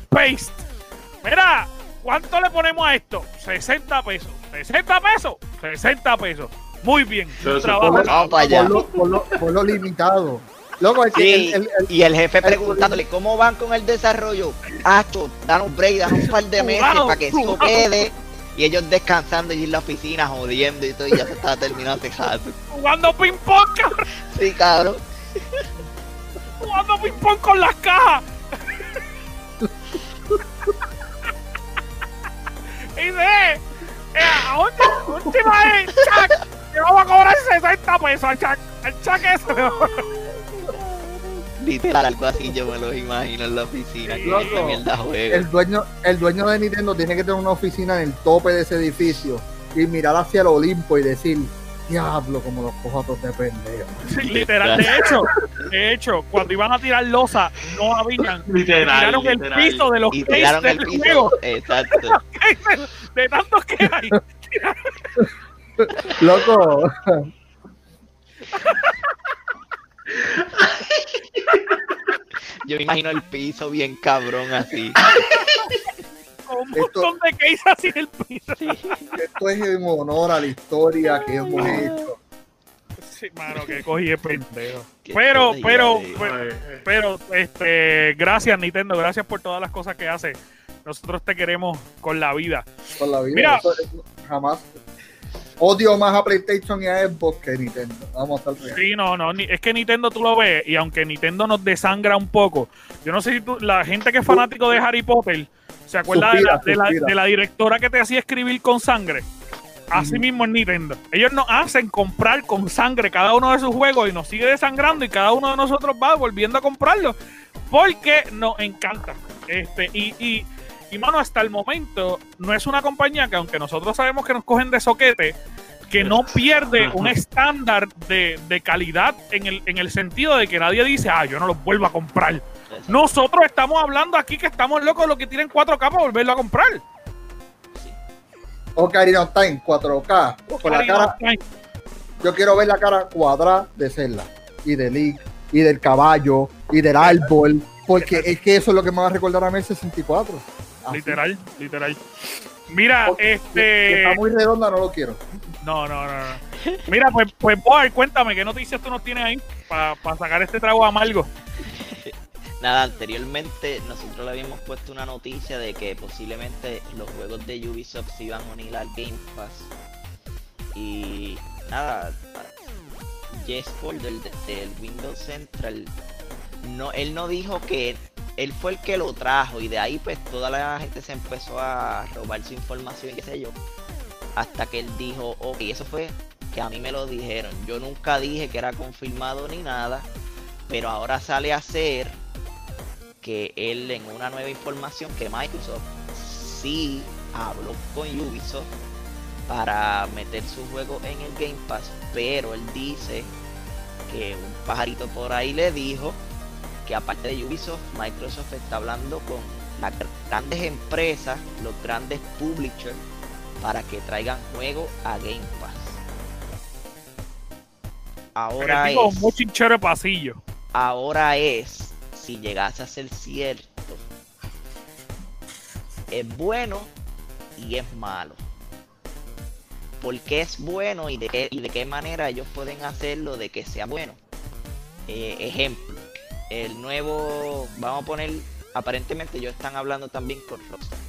S1: paste. Mira, ¿cuánto le ponemos a esto? 60 pesos. 60 pesos. 60 pesos. Muy bien.
S3: Pero
S1: trabajo.
S3: fue-
S4: Vamos para allá.
S2: Por lo, por lo- por lo limitado. Loco,
S4: Sí,
S2: el- el- el-
S4: y el jefe preguntándole cómo van con el desarrollo. Acho, danos break, danos un par de meses
S1: Jugado,
S4: para que eso quede. Y ellos descansando y en la oficina jodiendo y todo, y ya se estaba terminando rato.
S1: Jugando ping pong, cabrón.
S4: Sí, cabrón.
S1: Jugando ping pong con las cajas. Y dice, eh, a última, última vez, Chuck, le vamos a cobrar 60 pesos al Chuck. Al Chuck a-
S4: Literal, algo así yo me lo imagino en la oficina. Que
S2: Loco,
S4: esta mierda juega.
S2: el dueño, el dueño de Nintendo tiene que tener una oficina en el tope de ese edificio y mirar hacia el Olimpo y decir, diablo, como los cojo a todos de pendejo.
S1: Sí, literal. De hecho, de hecho, cuando iban a tirar losa, no habían.
S3: Literal,
S1: Tiraron el piso de los
S4: Y
S1: cases
S4: tiraron
S1: del
S4: el piso.
S1: juego.
S4: Exacto.
S1: De tantos que hay.
S2: Loco,
S4: Yo me imagino el piso bien cabrón así.
S1: Un
S2: Esto-
S1: montón de cases así en el piso.
S2: esto es en honor a la historia que hemos hecho.
S1: Sí, mano, que cogí el pendejo. Pero,
S4: jodida,
S1: pero,
S4: eh.
S1: Pero, este, gracias Nintendo, gracias por todas las cosas que hace. Nosotros te queremos con la vida.
S2: Con la vida.
S1: Mira.
S2: Eso- jamás. Odio más a PlayStation y a Xbox que Nintendo. Vamos a estar reales.
S1: Sí, no, no, es que Nintendo tú lo ves y aunque Nintendo nos desangra un poco, yo no sé si tú, la gente que es fanático de Harry Potter se acuerda de, la, de, la,
S2: suspira.
S1: de la directora que te hacía escribir con sangre. Así mismo es Nintendo. Ellos nos hacen comprar con sangre cada uno de sus juegos y nos sigue desangrando y cada uno de nosotros va volviendo a comprarlo porque nos encanta. Este, y, y, y mano, hasta el momento no es una compañía que aunque nosotros sabemos que nos cogen de soquete, que no pierde un estándar de, de calidad en el, en el sentido de que nadie dice, ah, yo no los vuelvo a comprar. Nosotros estamos hablando aquí que estamos locos los que tienen 4K para volverlo a comprar.
S2: Ocarina of Time 4K. Con la cara, yo quiero ver la cara cuadrada de Zelda y de Link y del caballo y del árbol. Porque es que eso es lo que me va a recordar a mí el 64. Así.
S1: Literal, literal. Mira,
S2: que
S1: este.
S2: está muy redonda, no lo quiero.
S1: No, no, no, no. Mira, pues, pues Boar, cuéntame, ¿qué noticias tú nos tienes ahí para sacar este trago amargo?
S4: Nada, anteriormente nosotros le habíamos puesto una noticia de que posiblemente los juegos de Ubisoft se iban a unir al Game Pass. Y nada, Jess del, del Windows Central, no, él no dijo que él fue el que lo trajo y de ahí pues toda la gente se empezó a robar su información y qué sé yo. Hasta que él dijo, ok, eso fue que a mí me lo dijeron. Yo nunca dije que era confirmado ni nada, pero ahora sale a ser que él en una nueva información que Microsoft sí habló con Ubisoft para meter su juego en el Game Pass, pero él dice que un pajarito por ahí le dijo que aparte de Ubisoft, Microsoft está hablando con las grandes empresas, los grandes publishers, para que traigan juego a Game Pass. Ahora es,
S1: de pasillo.
S4: ahora es, si llegase a ser cierto, es bueno y es malo. ¿Por qué es bueno y de qué, y de qué manera ellos pueden hacerlo de que sea bueno? Eh, ejemplo, el nuevo, vamos a poner, aparentemente ellos están hablando también con Rockstar.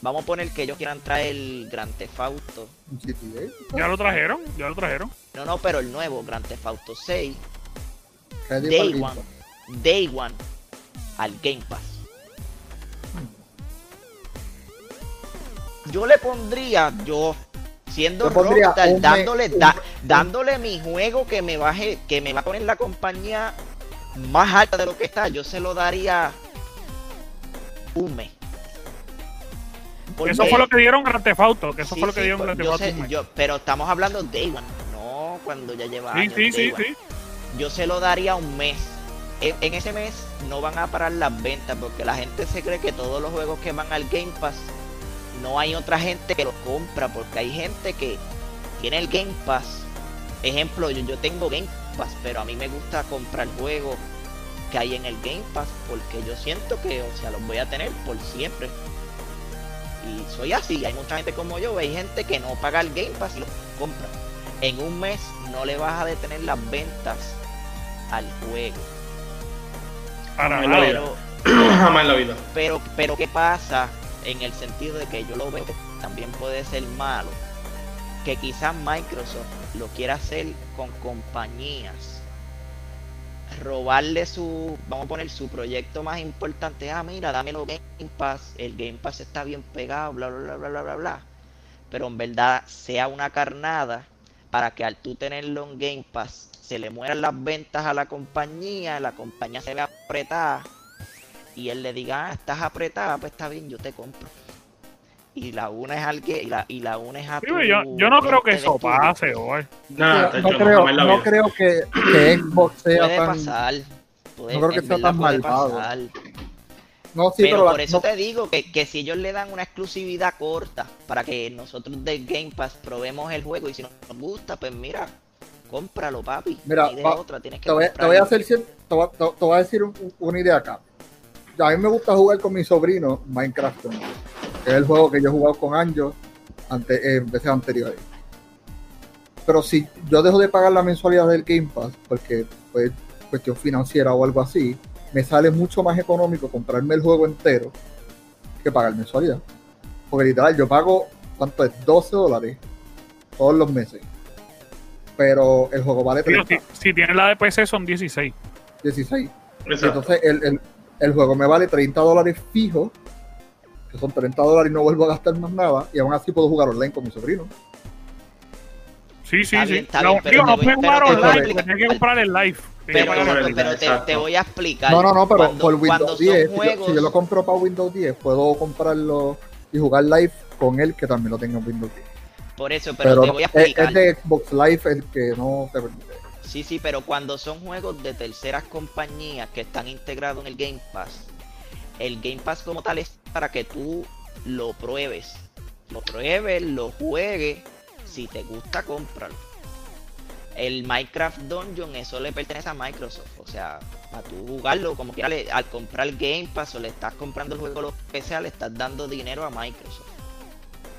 S4: Vamos a poner que ellos quieran traer el Grand Theft Auto.
S2: GTA.
S1: Ya lo trajeron, ya lo trajeron.
S4: No, no, pero el nuevo Grand Theft Auto 6,
S2: Ready
S4: Day One. Day One, al Game Pass. Yo le pondría, yo siendo Rockstar,
S2: un
S4: dándole, da- dándole mi juego que me baje, que me va a poner la compañía más alta de lo que está, yo se lo daría un mes. Porque-
S1: Eso fue lo que dieron Grand Theft Auto, que eso
S4: Sí,
S1: fue lo que
S4: sí,
S1: dieron
S4: pues,
S1: Grand Theft Auto.
S4: sé- yo- pero estamos hablando de Day One, no cuando ya lleva
S1: Sí,
S4: años
S1: sí,
S4: Day
S1: sí,
S4: One.
S1: sí.
S4: yo se lo daría un mes. En, ese mes no van a parar las ventas porque la gente se cree que todos los juegos que van al Game Pass no hay otra gente que los compra porque hay gente que tiene el Game Pass. Ejemplo, yo, yo tengo Game Pass, pero a mí me gusta comprar juegos que hay en el Game Pass porque yo siento que, o sea, los voy a tener por siempre. Y soy así, hay mucha gente como yo, hay gente que no paga el Game Pass y los compra. En un mes no le vas a detener las ventas al juego.
S1: Para nada.
S4: Pero,
S3: Jamás en la vida.
S4: pero, pero ¿qué pasa? En el sentido de que yo lo veo que también puede ser malo. Que quizás Microsoft lo quiera hacer con compañías. Robarle su, vamos a poner su proyecto más importante. Ah, mira, dámelo Game Pass. El Game Pass está bien pegado, bla, bla, bla, bla, bla, bla, bla. Pero en verdad sea una carnada para que al tú tenerlo en Game Pass se le mueran las ventas a la compañía, la compañía se ve apretada y él le diga, ah, estás apretada, pues está bien, yo te compro. Y la una es al que, y la, y la una es a
S1: Sí,
S4: tu
S1: yo, yo no creo que eso
S4: tu-
S1: pase hoy.
S2: No,
S3: tacho,
S2: creo, no creo que, que Xbox sea
S4: Puede
S2: tan.
S4: pasar. Puede-
S2: no creo que sea tan
S4: puede
S2: malvado.
S4: pasar.
S2: No, sí,
S4: pero
S2: pero, la-
S4: por eso
S2: no-
S4: te digo que, que si ellos le dan una exclusividad corta para que nosotros de Game Pass probemos el juego y si nos gusta, pues mira, cómpralo, papi.
S2: Mira,
S4: No
S2: va-
S4: otra, tienes que
S2: te, voy, te voy a hacer te voy, te- voy a decir un- una idea acá. A mí me gusta jugar con mi sobrino Minecraft, que es el juego que yo he jugado con Anjo ante, en veces anteriores. Pero si yo dejo de pagar la mensualidad del Game Pass, porque pues cuestión financiera o algo así, me sale mucho más económico comprarme el juego entero que pagar mensualidad. Porque literal, yo pago, ¿cuánto es? 12 dólares todos los meses. Pero el juego vale
S1: Digo,
S2: 30,
S1: si, si tienes la de PC son 16.
S2: 16.
S3: Exacto.
S2: Entonces el, el- el juego me vale 30 dólares fijo, que son 30 dólares y no vuelvo a gastar más nada, y aún así puedo jugar online con mi sobrino.
S1: Sí, sí,
S4: Está
S1: sí.
S4: bien, está
S1: No,
S4: bien, pero
S1: no
S4: pero
S1: jugar
S4: te voy a
S1: online,
S4: explicar-
S1: tienes que comprar el live.
S4: Pero,
S1: el
S3: pero-
S4: pero te, te voy a explicar.
S2: No, no, no, pero
S4: Cuando-
S2: por Windows
S4: son
S2: 10, si yo-
S4: juegos-
S2: si yo lo compro para Windows 10, puedo comprarlo y jugar live con él, que también lo tenga en Windows 10.
S4: Por eso, pero,
S2: Pero,
S4: te voy a explicar.
S2: es de Xbox Live el que no te permite.
S4: Sí, sí, pero cuando son juegos de terceras compañías que están integrados en el Game Pass, el Game Pass como tal es para que tú lo pruebes. Lo pruebes, lo juegues. Si te gusta, cómpralo. El Minecraft Dungeon, eso le pertenece a Microsoft. O sea, a tú jugarlo como quieras, al comprar el Game Pass o le estás comprando el juego lo que sea, le estás dando dinero a Microsoft.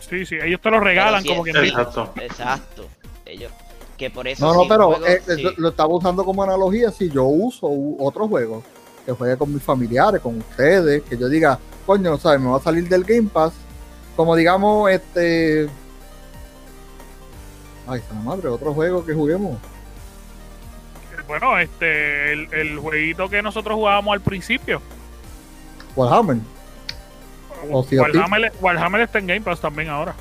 S1: Sí, sí, ellos te lo regalan como que
S4: sí,
S3: Exacto.
S4: Exacto. Ellos, que por eso
S2: No, no,
S4: sí,
S2: pero eh,
S4: sí.
S2: lo, estaba usando como analogía si yo uso otro juego que juegue con mis familiares, con ustedes, que yo diga, coño, ¿sabes? Me va a salir del Game Pass, como digamos, este... Ay, esa madre, otro juego que juguemos.
S1: Bueno, este, el, el jueguito que nosotros jugábamos al principio.
S2: Warhammer, O Sea.
S1: Warhammer, Warhammer está en Game Pass también ahora.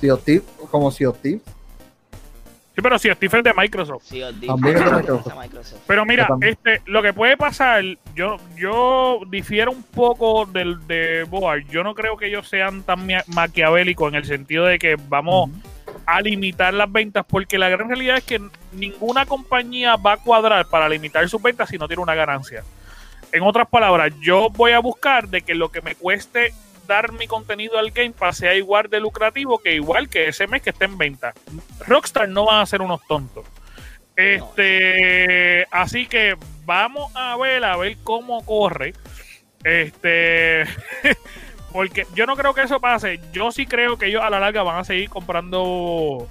S4: Sí.
S2: Sea como Sea of Thieves.
S1: Sí, pero si Steve es de Microsoft.
S4: Sí,
S2: También es de Microsoft.
S4: a Microsoft.
S1: Pero mira, este, lo que puede pasar, yo, yo difiero un poco del de Board. Yo no creo que ellos sean tan maquiavélicos en el sentido de que vamos a limitar las ventas, porque la gran realidad es que ninguna compañía va a cuadrar para limitar sus ventas si no tiene una ganancia. En otras palabras, yo voy a buscar de que lo que me cueste dar mi contenido al Game Pass sea igual de lucrativo que igual que ese mes que esté en venta. Rockstar no van a ser unos tontos. Este, así que vamos a ver a ver cómo corre. Este, porque yo no creo que eso pase. Yo sí creo que ellos a la larga van a seguir comprando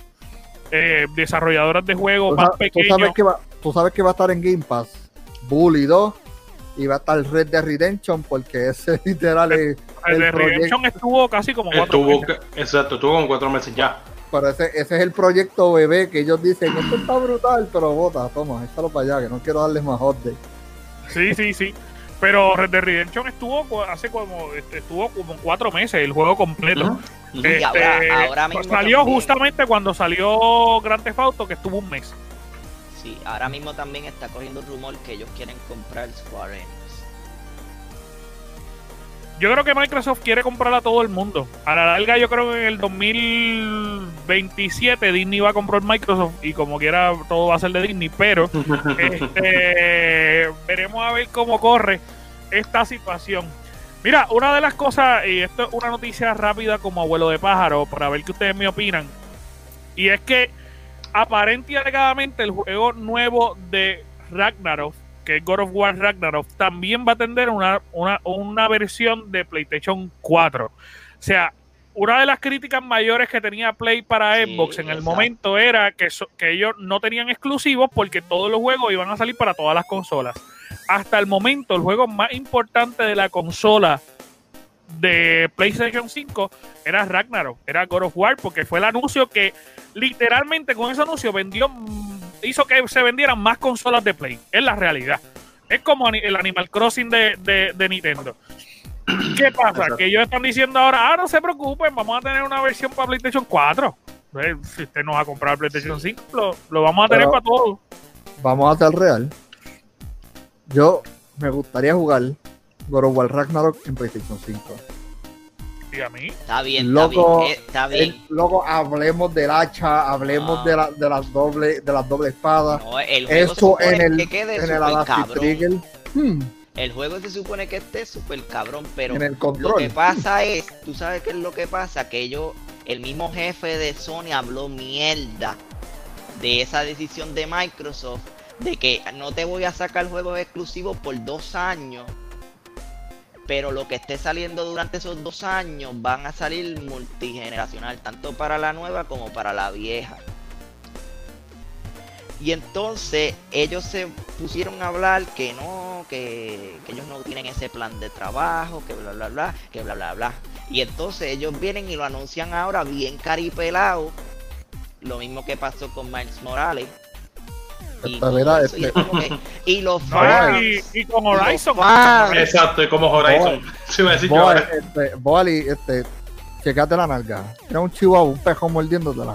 S1: eh, desarrolladoras de juegos más
S2: sa- tú
S1: pequeños.
S2: sabes que va, tú sabes que va a estar en Game Pass Bully 2 y va a estar Red Dead Redemption porque ese literal es
S1: el de
S2: el proyecto-
S1: Redemption estuvo casi como cuatro
S3: Estuvo,
S1: meses.
S3: exacto, estuvo con cuatro meses ya.
S2: pero ese, ese es el proyecto bebé que ellos dicen esto está brutal pero bota toma échalo para allá que no quiero darles más update
S1: Sí, sí, sí. Pero Red Dead Redemption estuvo hace como este, estuvo como cuatro meses el juego completo. Este,
S4: ahora- ahora mismo
S1: salió
S4: también.
S1: justamente cuando salió Grand Theft Auto, que estuvo un mes.
S4: Sí, ahora mismo también está cogiendo rumor que ellos quieren comprar Square Enix.
S1: Yo creo que Microsoft quiere comprar a todo el mundo. A la larga, yo creo que en el 2027 Disney va a comprar Microsoft y como quiera todo va a ser de Disney, pero este, veremos a ver cómo corre esta situación. Mira, una de las cosas, y esto es una noticia rápida como abuelo de pájaro, para ver qué ustedes me opinan, y es que aparente y alegadamente el juego nuevo de Ragnarok, que es God of War Ragnarok, también va a tener una, una, una versión de PlayStation 4. O sea, una de las críticas mayores que tenía Play para
S4: Sí,
S1: Xbox en el
S4: exacto.
S1: momento era que, so- que ellos no tenían exclusivos porque todos los juegos iban a salir para todas las consolas. Hasta el momento, el juego más importante de la consola de PlayStation 5 era Ragnarok, era God of War, porque fue el anuncio que literalmente con ese anuncio vendió, hizo que se vendieran más consolas de Play. Es la realidad. Es como el Animal Crossing de, de- de Nintendo. ¿Qué pasa?
S3: Exacto.
S1: Que ellos están diciendo ahora, ah, no se preocupen, vamos a tener una versión para PlayStation 4. Eh, Si usted no va a comprar PlayStation 5, lo, lo vamos a tener para todo.
S2: Vamos a ser real. Yo me gustaría jugar God of War Ragnarok en PlayStation 5.
S1: Y a mí,
S4: Está bien,
S2: Loco,
S4: está bien, eh, está bien.
S2: Eh, luego hablemos del hacha, hablemos
S4: No.
S2: de, la, de las doble de las doble espadas.
S4: No, el juego supone
S2: en el,
S4: que quede
S2: en el hmm,
S4: El juego se supone que esté súper cabrón, pero
S2: en el
S4: lo
S2: control.
S4: que pasa es, tú sabes qué es lo que pasa, que ellos, el mismo jefe de Sony habló mierda de esa decisión de Microsoft de que no te voy a sacar juegos exclusivos por dos años, pero lo que esté saliendo durante esos dos años van a salir multigeneracional, tanto para la nueva como para la vieja. Y entonces ellos se pusieron a hablar que no, que, ellos no tienen ese plan de trabajo, que bla bla bla, que bla bla bla. Y entonces ellos vienen y lo anuncian ahora bien caripelado. Lo mismo que pasó con Miles Morales. Y,
S2: Esta
S4: eso,
S2: este-
S4: los
S1: no,
S4: fans,
S1: y, y con Horizon.
S3: Exacto, y como Horizon. Sí, iba a decir yo
S2: Boali,
S3: ahora.
S2: este, Boali, este, checate la nalga. Era un chihuahua, un pejo mordiéndotela.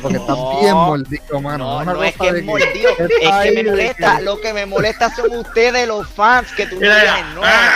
S2: Porque está
S4: No.
S2: bien mordido, mano.
S4: No,
S2: Una
S4: no es
S2: cosa
S4: que
S2: de
S4: es mordido, es
S2: está ahí
S4: que me molesta,
S2: que-
S4: lo que me molesta son ustedes los fans que tú
S3: Mira,
S4: tienes,
S3: mira.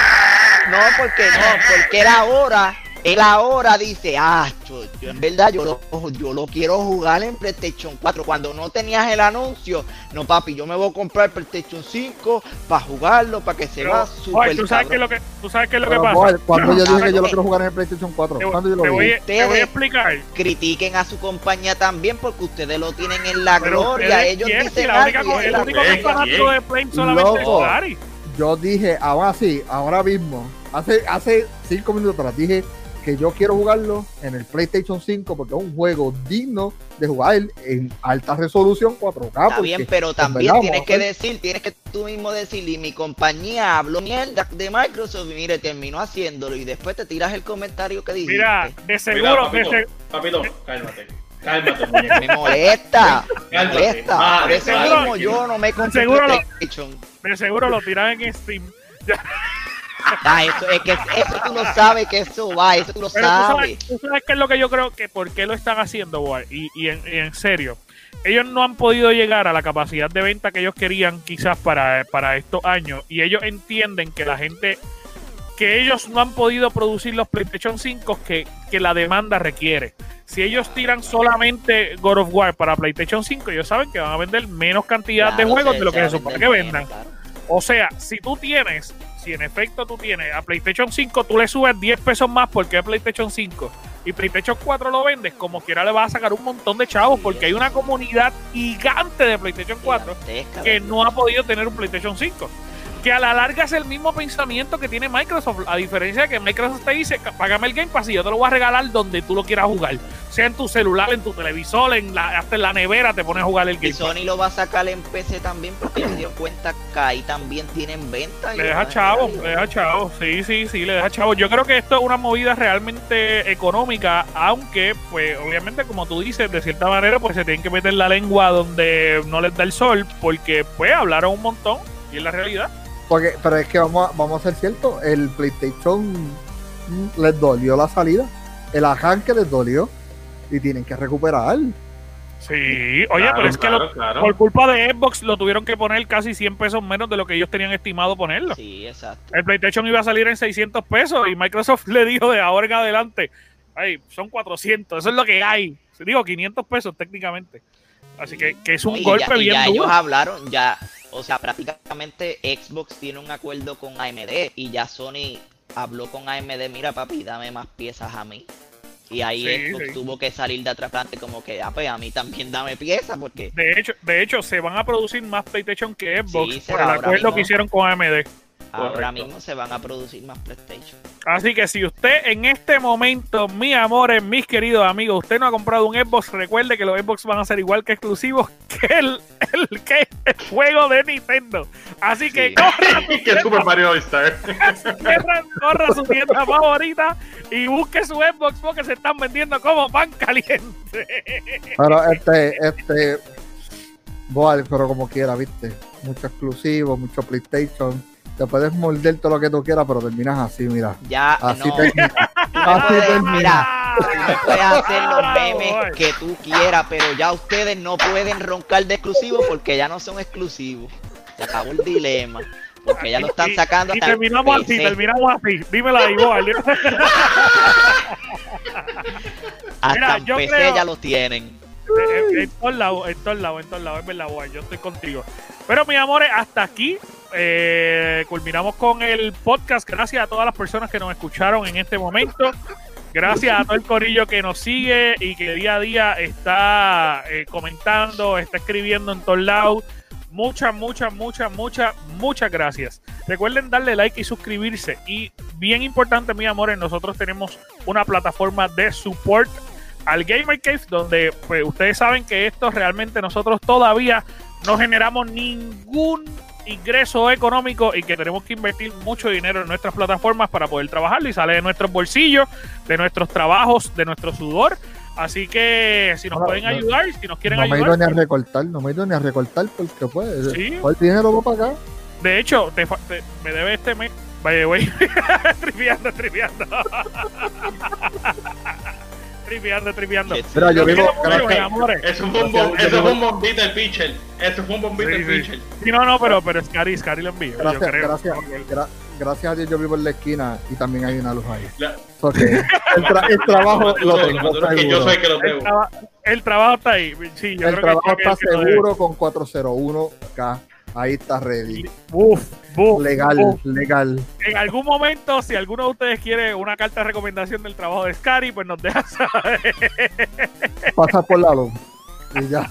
S4: no, no porque no, porque él ahora, él ahora dice, ah, yo, yo en verdad yo lo, yo lo quiero jugar en PlayStation 4, cuando no tenías el anuncio, no papi, yo me voy a comprar PlayStation 5 para jugarlo, para que se
S1: Pero,
S4: va
S1: oye,
S4: súper
S1: ¿tú sabes qué es lo que, tú sabes qué es lo que
S2: Pero,
S1: pasa?
S2: Cuando yo dije que yo lo quiero jugar en el PlayStation 4,
S1: Te,
S2: cuando yo
S1: te
S2: lo
S1: voy,
S2: vi.
S1: te voy a
S4: Ustedes-
S1: explicar.
S4: Critiquen a su compañía también porque ustedes lo tienen en la
S1: Pero
S4: gloria,
S1: ustedes
S4: ellos
S1: quieren,
S4: dicen
S1: la única,
S4: algo
S1: el
S4: la
S1: único campeonato de Play solamente
S2: Loco.
S1: es.
S2: Yo dije, ahora sí, ahora mismo, hace, hace cinco minutos atrás, dije que yo quiero jugarlo en el PlayStation 5 porque es un juego digno de jugar en alta resolución 4K.
S4: Está bien, pero también
S2: ¿verdad?
S4: tienes que decir, tienes que tú mismo decir, y mi compañía habló mierda de Microsoft y mire, terminó haciéndolo y después te tiras el comentario que dijiste.
S1: Mira, de
S3: Mira,
S1: seguro, de
S3: papito,
S1: se-
S3: papito, cálmate. Cálmate.
S4: Me molesta, me
S3: Cálmate.
S4: molesta. Por eso
S1: seguro-
S4: mismo yo no me compré
S1: seguro lo-
S4: PlayStation.
S1: de seguro lo tiran en Steam.
S4: Ah, eso, es que eso tú lo sabes que eso va, eso tú lo
S1: Pero tú
S4: sabes.
S1: tú sabes qué es lo que yo creo que por qué lo están haciendo, boy? Y, y en, y en serio, ellos no han podido llegar a la capacidad de venta que ellos querían quizás para, para estos años. Y ellos entienden que la gente, que ellos no han podido producir los PlayStation 5 que, que la demanda requiere. Si ellos tiran solamente God of War para PlayStation 5, ellos saben que van a vender menos cantidad de juegos de lo que se supone que
S4: menos,
S1: vendan.
S4: claro.
S1: O sea, si tú tienes, si en efecto tú tienes a PlayStation 5, tú le subes 10 pesos más porque es PlayStation 5 y PlayStation 4 lo vendes, como quiera le vas a sacar un montón de chavos porque hay una comunidad gigante de PlayStation 4
S4: Gigantesca,
S1: que no ha podido tener un PlayStation 5. Que a la larga es el mismo pensamiento que tiene Microsoft, a diferencia de que Microsoft te dice, págame el Game Pass y yo te lo voy a regalar donde tú lo quieras jugar. Sea en tu celular, en tu televisor, en la, hasta en la nevera te pones a jugar el
S4: Y
S1: Game Pass.
S4: Sony lo va a sacar en PC también porque se dio cuenta que ahí también tienen venta. y
S1: Le deja chavo, le deja chavo, sí, sí, sí, le deja chavo. Yo creo que esto es una movida realmente económica, aunque, pues, obviamente, como tú dices, de cierta manera, pues se tienen que meter la lengua donde no les da el sol, porque, pues, hablaron un montón, y es la realidad.
S2: Porque, pero es que vamos a, vamos a ser cierto, el PlayStation les dolió la salida, el arranque les dolió y tienen que recuperar.
S1: Sí, oye,
S3: Claro,
S1: pero es que lo-
S3: claro, claro.
S1: por culpa de Xbox lo tuvieron que poner casi 100 pesos menos de lo que ellos tenían estimado ponerlo.
S4: Sí, exacto.
S1: El PlayStation iba a salir en 600 pesos y Microsoft le dijo de ahora en adelante, ay, son 400, eso es lo que hay. Digo, 500 pesos técnicamente. Así que, que es un
S4: Y
S1: golpe
S4: ya, y
S1: bien
S4: ya
S1: duro.
S4: ellos hablaron, ya, o sea, prácticamente Xbox tiene un acuerdo con AMD y ya Sony habló con AMD, mira papi, dame más piezas a mí. Y ahí
S1: Sí,
S4: Xbox
S1: sí.
S4: tuvo que salir de atrás como que, ah, pues a mí también dame piezas porque
S1: De hecho, de hecho, se van a producir más PlayStation que Xbox
S4: Sí,
S1: por el acuerdo
S4: mismo.
S1: que hicieron con AMD.
S4: Ahora mismo se van a producir más PlayStation.
S1: Así que si usted en este momento, mi amores, mis queridos amigos, usted no ha comprado un Xbox, recuerde que los Xbox van a ser igual que exclusivos que el, el, que el juego de Nintendo. Así que
S4: Sí.
S1: corra,
S3: que Super Mario Star.
S1: corra, su tienda favorita y busque su Xbox porque se están vendiendo como pan caliente.
S2: Pero este, este, Boal, pero como quiera, viste. Mucho exclusivo, mucho PlayStation. Te puedes morder todo lo que tú quieras, pero terminas así, mira.
S4: Ya,
S2: Así
S4: no,
S2: termina. Así
S4: puedes,
S2: termina.
S4: mira, tú puedes hacer los memes que tú quieras, pero ya ustedes no pueden roncar de exclusivos porque ya no son exclusivos. Se acabó el dilema. Porque ya lo están sacando
S1: Y
S4: hasta
S1: terminamos así,
S4: PC.
S1: terminamos así. Dímela ahí, Boal.
S4: Hasta
S1: Mira,
S4: en
S1: yo
S4: PC
S1: creo-
S4: ya los tienen.
S1: En, todos lados, en todos lados, en todos lados, es verdad, yo estoy contigo. Pero, mis amores, hasta aquí eh, culminamos con el podcast. Gracias a todas las personas que nos escucharon en este momento. Gracias a todo el corillo que nos sigue y que día a día está eh, comentando, está escribiendo en todos lados. Muchas, muchas, muchas, muchas, muchas gracias. Recuerden darle like y suscribirse. Y bien importante, mis amores, nosotros tenemos una plataforma de support al Gamer Cave, donde pues, ustedes saben que esto realmente nosotros todavía no generamos ningún ingreso económico y que tenemos que invertir mucho dinero en nuestras plataformas para poder trabajarlo y sale de nuestros bolsillos, de nuestros trabajos, de nuestro sudor. Así que si nos
S2: No,
S1: pueden ayudar, si nos quieren
S2: No me he ido
S1: ayudar,
S2: ni a recortar, no me he ido ni a recortar porque pues,
S1: Sí.
S2: ¿cuál dinero va para acá?
S1: de hecho, te- me debe este mes. Vaya, güey. triviando, triviando. triviando, triviando.
S4: Que
S2: Mira, yo vivo.
S3: Eso fue un, bom-
S2: yo
S3: eso fue un bombito el pitcher. Eso fue un bombito
S1: Sí,
S3: el
S1: sí.
S3: pitcher.
S1: Sí, no, no, pero, pero Scary, Scary lo envió. yo
S2: Gracias,
S1: creo.
S2: gracias, gra- gracias a Dios yo vivo en la esquina y también hay una luz ahí.
S3: La-
S2: el, tra- el trabajo lo
S3: Lo
S2: tengo
S3: es que yo soy el que lo
S1: El,
S3: tengo.
S1: el trabajo está ahí. Sí, yo
S2: El
S1: creo
S2: trabajo
S1: que
S2: está
S1: es lo
S2: seguro con 401K. Ahí está ready.
S1: Uf, uf,
S2: Legal,
S1: uf.
S2: legal.
S1: En algún momento, si alguno de ustedes quiere una carta de recomendación del trabajo de Scary, pues nos deja saber.
S2: Pasa por la luz. Y ya.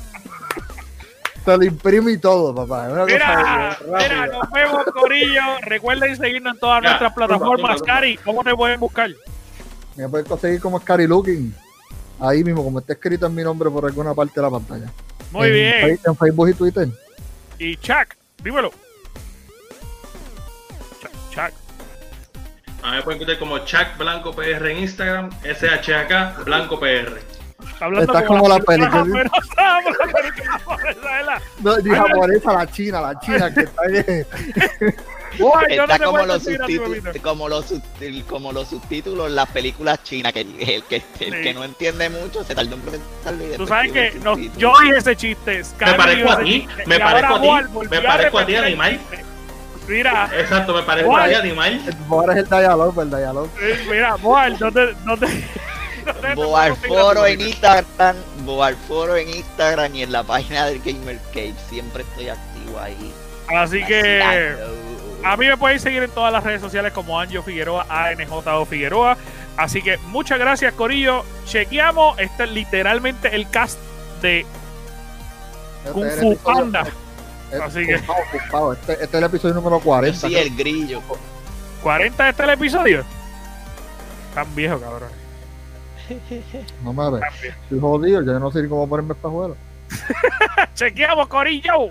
S2: Se lo imprime y todo, papá. Es una
S1: Mira,
S2: cosa
S1: mira,
S2: rápida.
S1: nos vemos, Corillo. Recuerden seguirnos en todas
S3: Ya,
S1: nuestras plataformas. Scary, ¿cómo te pueden buscar?
S2: Me pueden conseguir como Scary Looking. Ahí mismo, como está escrito en mi nombre por alguna parte de la pantalla.
S1: Muy
S2: En
S1: bien.
S2: En Facebook y Twitter.
S1: Y Chuck, dímelo. Chuck, Chuck.
S3: A mí me pueden encontrar como Chuck Blanco PR en Instagram, SHAK Blanco PR.
S1: Está
S2: como la película. No, ni japonesa, la china, la china que está ahí.
S1: Uy, no
S4: Está
S1: te
S4: como los,
S1: a
S4: subtítulos, como, los, como los subtítulos en las películas chinas, que el, que, el
S1: Sí.
S4: que no entiende mucho se tarda en y
S1: Tú sabes que no, yo dije ese chiste.
S3: Me parezco a ti, me parezco a ti,
S1: Boal
S3: me parezco a ti, animal.
S1: Mira,
S3: Exacto, me parece por ahí animal.
S2: Ahora es el diálogo, el diálogo.
S1: eh, mira, Boal, no te, no te, no te-
S4: Boarforo en Instagram, Boarforo en Instagram y en la página del Gamer Cave. Siempre estoy activo ahí.
S1: Así que
S4: vacilando.
S1: A mí me pueden seguir en todas las redes sociales como Anjo Figueroa, ANJO Figueroa. Así que muchas gracias, Corillo. Chequeamos. Este es literalmente el cast de Kung
S2: Este es el
S1: Fu
S2: episodio-
S1: Panda.
S2: este-
S1: Así que-
S2: Ocupado, ocupado. Este, este es el episodio número
S4: Yo
S2: 40.
S4: soy el grillo.
S1: 40 este es el episodio. Tan viejo, cabrón.
S2: No
S1: viejo.
S2: Estoy jodido, yo no sé ni cómo ponerme esta juego.
S1: Chequeamos, Corillo.